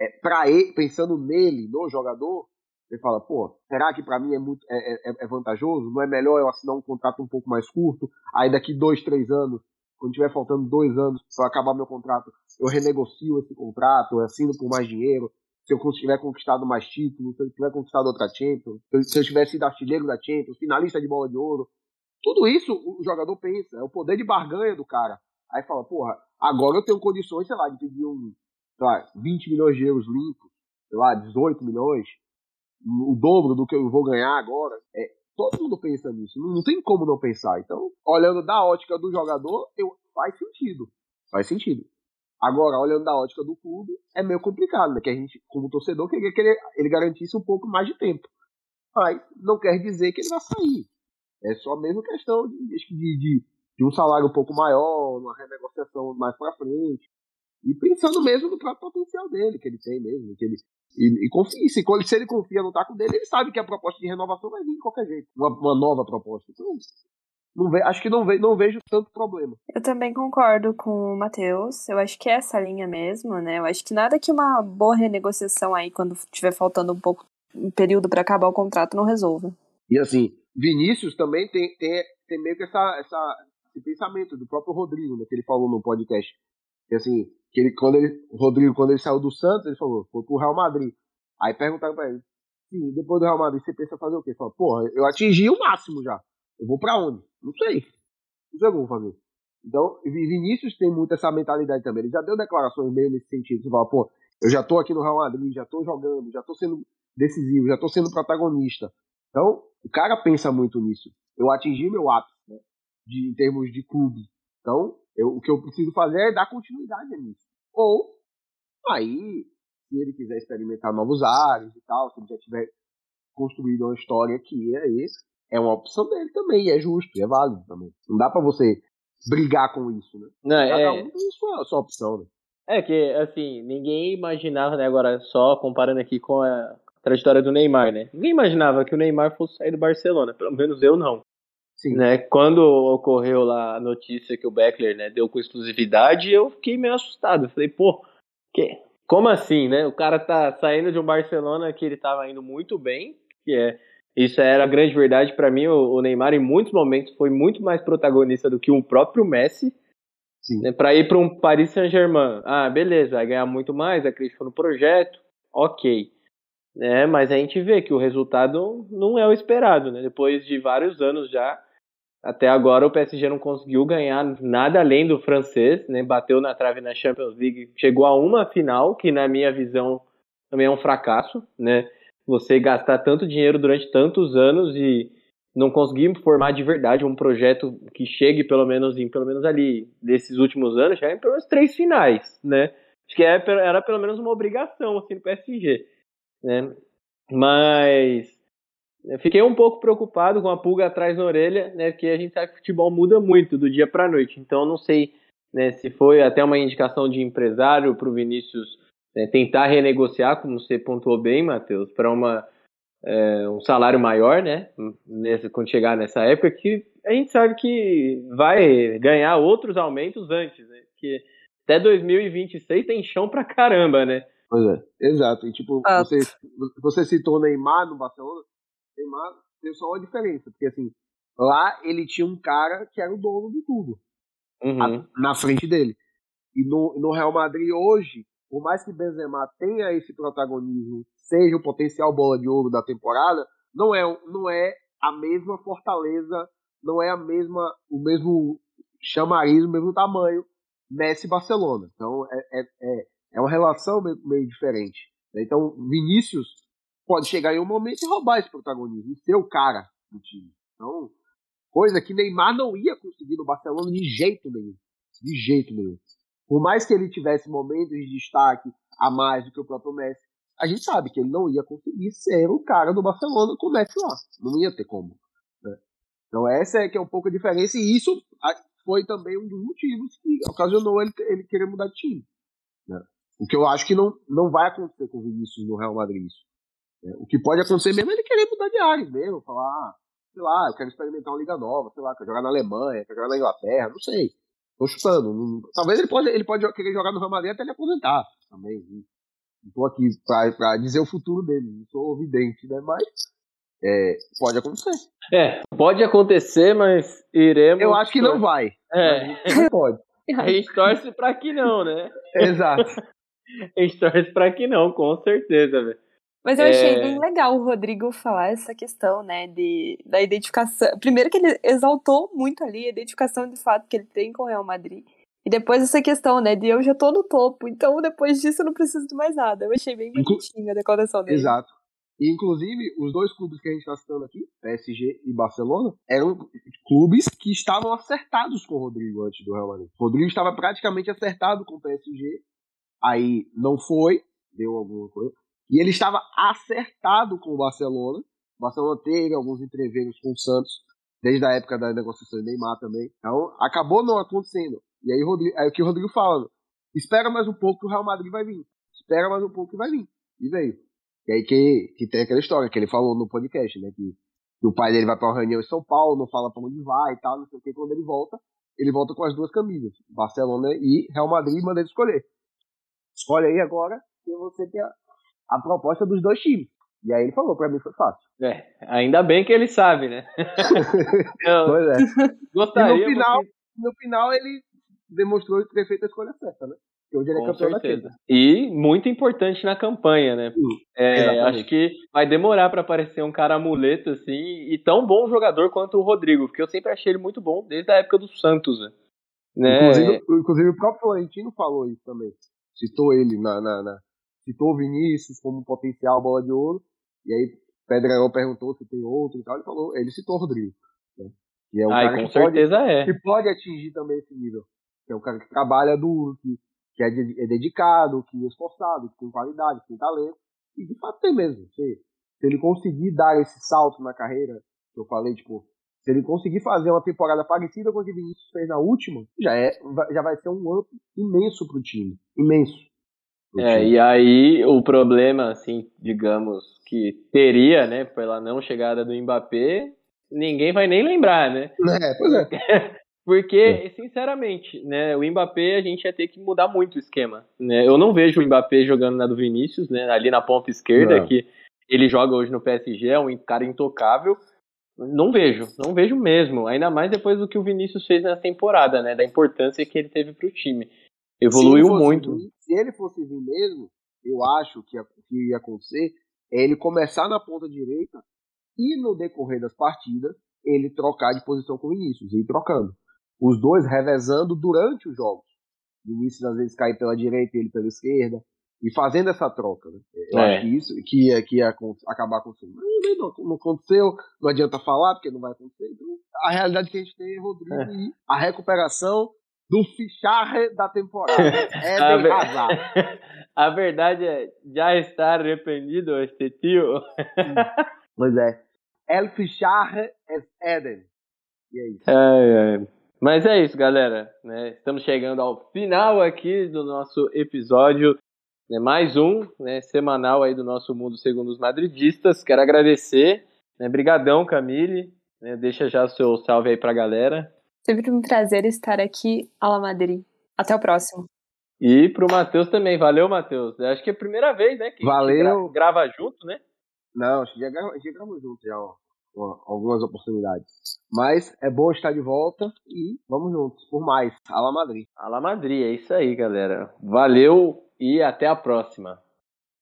é, para pensando nele, no jogador, você fala, pô, será que para mim é muito é, é, é, vantajoso? Não é melhor eu assinar um contrato um pouco mais curto? Aí daqui dois, três anos quando tiver faltando dois anos para acabar meu contrato, eu renegocio esse contrato, eu assino por mais dinheiro. Se eu tiver conquistado mais títulos, se eu tiver conquistado outra Champions, se eu tiver sido artilheiro da Champions, finalista de bola de ouro. Tudo isso o jogador pensa, é o poder de barganha do cara. Aí fala, porra, agora eu tenho condições, sei lá, de pedir um, sei lá, 20 milhões de euros limpos, sei lá, 18 milhões, o dobro do que eu vou ganhar agora. É, Todo mundo pensa nisso. Não tem como não pensar. Então, olhando da ótica do jogador, eu, faz sentido. Faz sentido. Agora, olhando da ótica do clube, é meio complicado, né? Que a gente, como torcedor, queria que ele, ele garantisse um pouco mais de tempo. Mas não quer dizer que ele vai sair. É só mesmo questão de, de, de, de um salário um pouco maior, uma renegociação mais para frente. E pensando mesmo no próprio potencial dele, que ele tem mesmo. Que ele, e, e confia, se, se ele confia no taco dele, ele sabe que a proposta de renovação vai vir de qualquer jeito. Uma, uma nova proposta. Então, não ve, acho que não, ve, não vejo tanto problema. Eu também concordo com o Matheus. Eu acho que é essa linha mesmo, né? Eu acho que nada que uma boa renegociação aí, quando tiver faltando um pouco um período para acabar o contrato, não resolva. E assim, Vinícius também tem, tem, tem meio que essa, essa, esse pensamento do próprio Rodrigo, né, que ele falou no podcast. Que assim, que ele, quando ele, o Rodrigo, quando ele saiu do Santos, ele falou, foi pro Real Madrid. Aí perguntaram pra ele, sim, depois do Real Madrid você pensa fazer o quê? Ele falou, porra, eu atingi o máximo já. Eu vou pra onde? Não sei. Não sei o que eu vou fazer. Então, Vinícius tem muito essa mentalidade também. Ele já deu declarações meio nesse sentido. Você fala, pô, eu já tô aqui no Real Madrid, já tô jogando, já tô sendo decisivo, já tô sendo protagonista. Então, o cara pensa muito nisso. Eu atingi meu ápice, né, de, em termos de clube. Então, eu, o que eu preciso fazer é dar continuidade nisso. Ou, aí, se ele quiser experimentar novos ares e tal, se ele já tiver construído uma história aqui, é isso é uma opção dele também, é justo, é válido também. Não dá para você brigar com isso, né? Não, Cada é... um tem sua, sua opção, né? É que, assim, ninguém imaginava, né, agora só comparando aqui com a trajetória do Neymar, né? Ninguém imaginava que o Neymar fosse sair do Barcelona, pelo menos eu não. Sim. Né? Quando ocorreu lá a notícia que o Beckler, né, deu com exclusividade, eu fiquei meio assustado. Eu falei, pô, que... como assim, né? O cara tá saindo de um Barcelona que ele tava indo muito bem, que é isso era a grande verdade para mim. O, Neymar, em muitos momentos, foi muito mais protagonista do que o próprio Messi. Né, para ir para um Paris Saint-Germain, ah, beleza, vai ganhar muito mais, acreditou no projeto, ok. Né, mas a gente vê que o resultado não é o esperado. Né? Depois de vários anos já, até agora o PSG não conseguiu ganhar nada além do francês, né? bateu na trave na Champions League, chegou a uma final, que na minha visão também é um fracasso. Né? você gastar tanto dinheiro durante tantos anos e não conseguir formar de verdade um projeto que chegue pelo menos em pelo menos ali desses últimos anos, já em pelo menos três finais, né? Acho que era, é, era pelo menos uma obrigação assim no PSG, né? Mas eu fiquei um pouco preocupado com a pulga atrás na orelha, né? Porque a gente sabe que o futebol muda muito do dia para noite, então não sei né, se foi até uma indicação de empresário para o Vinícius é, tentar renegociar, como você pontuou bem, Matheus, para uma é, um salário maior, né? Nessa, quando chegar nessa época, que a gente sabe que vai ganhar outros aumentos antes, né? Que até 2026 tem chão pra caramba, né? Pois é, exato. E tipo, ah. você, você citou Neymar no Barcelona, Neymar tem só uma diferença, porque assim, lá ele tinha um cara que era o dono de tudo. Uhum. A, na frente dele. E no, no Real Madrid hoje, por mais que Benzema tenha esse protagonismo, seja o potencial bola de ouro da temporada, não é, não é a mesma fortaleza, não é a mesma, o mesmo chamariz, o mesmo tamanho Messi Barcelona. Então é, é, é, é uma relação meio, meio diferente. Né? Então Vinícius pode chegar em um momento e roubar esse protagonismo, ser o cara do time. Então, coisa que Neymar não ia conseguir no Barcelona de jeito nenhum. De jeito nenhum. Por mais que ele tivesse momentos de destaque a mais do que o próprio Messi, a gente sabe que ele não ia conseguir ser o cara do Barcelona com o Messi lá. Não ia ter como. Né? Então essa é que é um pouco a diferença e isso foi também um dos motivos que ocasionou ele, ele querer mudar de time. Né? O que eu acho que não, não vai acontecer com o Vinícius no Real Madrid. Isso. Né? O que pode acontecer mesmo é ele querer mudar de áreas mesmo, falar, ah, sei lá, eu quero experimentar uma liga nova, sei lá, quero jogar na Alemanha, quero jogar na Inglaterra, não sei. Tô chutando. Talvez ele pode, ele pode querer jogar no Real Madrid até ele aposentar também. Não tô aqui pra, pra dizer o futuro dele, não sou vidente, né? Mas é, pode acontecer. É, pode acontecer, mas iremos. Eu acho que não vai. É. Não pode. A gente torce pra que não, né? Exato. A gente torce pra que não, com certeza, velho. Mas eu achei é... bem legal o Rodrigo falar essa questão, né, de, da identificação. Primeiro que ele exaltou muito ali a identificação de fato que ele tem com o Real Madrid. E depois essa questão, né, de eu já tô no topo, então depois disso eu não preciso de mais nada. Eu achei bem bonitinho a declaração dele. Exato. E, inclusive, os dois clubes que a gente está citando aqui, PSG e Barcelona, eram clubes que estavam acertados com o Rodrigo antes do Real Madrid. O Rodrigo estava praticamente acertado com o PSG, aí não foi, deu alguma coisa. E ele estava acertado com o Barcelona, O Barcelona teve alguns entreveiros com o Santos, desde a época da negociação de Neymar também. Então, acabou não acontecendo. E aí, Rodrigo, é o que o Rodrigo fala. Espera mais um pouco que o Real Madrid vai vir. Espera mais um pouco que vai vir. E veio. E aí que, que tem aquela história que ele falou no podcast, né? Que, que o pai dele vai pra uma reunião em São Paulo, não fala pra onde vai e tal, não sei o que. Quando ele volta, ele volta com as duas camisas. Barcelona e Real Madrid, manda ele escolher. Escolhe aí agora que você tem a, proposta dos dois times. E aí ele falou, pra mim foi fácil. É, ainda bem que ele sabe, né? Eu Pois é. gostaria. E no final, que- no final ele demonstrou ter feito a escolha certa, né? Porque hoje ele é Com campeão da certeza. Champions. E muito importante na campanha, né? Sim, É, acho que vai demorar pra aparecer um cara amuleto assim e tão bom jogador quanto o Rodrigo, porque eu sempre achei ele muito bom desde a época do Santos, né? Né? Inclusive, inclusive o próprio Florentino falou isso também. Citou ele na, na, na- citou o Vinícius como potencial bola de ouro. E aí Pedrão perguntou se tem outro e tal. Ele falou, ele citou o Rodrigo. Né? Que é um Ai, cara com que pode, certeza é. que pode atingir também esse nível. Que é um cara que trabalha duro, que, que é, de- é dedicado, que é esforçado, que tem qualidade, que tem talento. E de fato tem mesmo. Se, se ele conseguir dar esse salto na carreira, que eu falei, tipo, se ele conseguir fazer uma temporada parecida com a que o Vinícius fez na última, já, é, vai- já vai ser um up imenso pro time. Imenso. É, e aí o problema, assim, digamos, que teria, né, pela não chegada do Mbappé, ninguém vai nem lembrar, né? É, pois é. Porque, sinceramente, né, o Mbappé a gente ia ter que mudar muito o esquema. Né? Eu não vejo o Mbappé jogando na do Vinícius, né, ali na ponta esquerda, Não. que ele joga hoje no PSG, é um cara intocável. Não vejo, não vejo mesmo. Ainda mais depois do que o Vinícius fez nessa temporada, né, da importância que ele teve pro time. Se Evoluiu fosse muito. vir- se ele fosse vir mesmo, eu acho que, ia- que ia acontecer é ele começar na ponta direita e no decorrer das partidas ele trocar de posição com o Vinícius, ir trocando. Os dois revezando durante os jogos. O Vinícius às vezes cair pela direita e ele pela esquerda. E fazendo essa troca, né? Eu É. acho que isso que ia, que ia acabar acontecendo. Mas não, não aconteceu, não adianta falar, porque não vai acontecer. Então, a realidade que a gente tem é Rodrigo É. e a recuperação do ficharre da temporada. A Eden ver- Hazard. A verdade é, já está arrependido este tio? Pois é. El ficharre es Eden. E é isso. Ai, ai. Mas é isso, galera. né? Estamos chegando ao final aqui do nosso episódio. né? Mais um né, semanal aí do nosso Mundo Segundo os Madridistas. Quero agradecer. Né? Brigadão, Camille. né? Deixa já o seu salve aí pra galera. Sempre um prazer estar aqui, Ala Madrid. Até o próximo. E pro Matheus também. Valeu, Matheus. Eu Acho que é a primeira vez, né? Que a gente Valeu. gra- grava junto, né? Não, acho que já, já gravamos juntos já, ó, ó, algumas oportunidades. Mas é bom estar de volta e vamos juntos, por mais. Ala Madrid. Ala Madrid, é isso aí, galera. Valeu e até a próxima.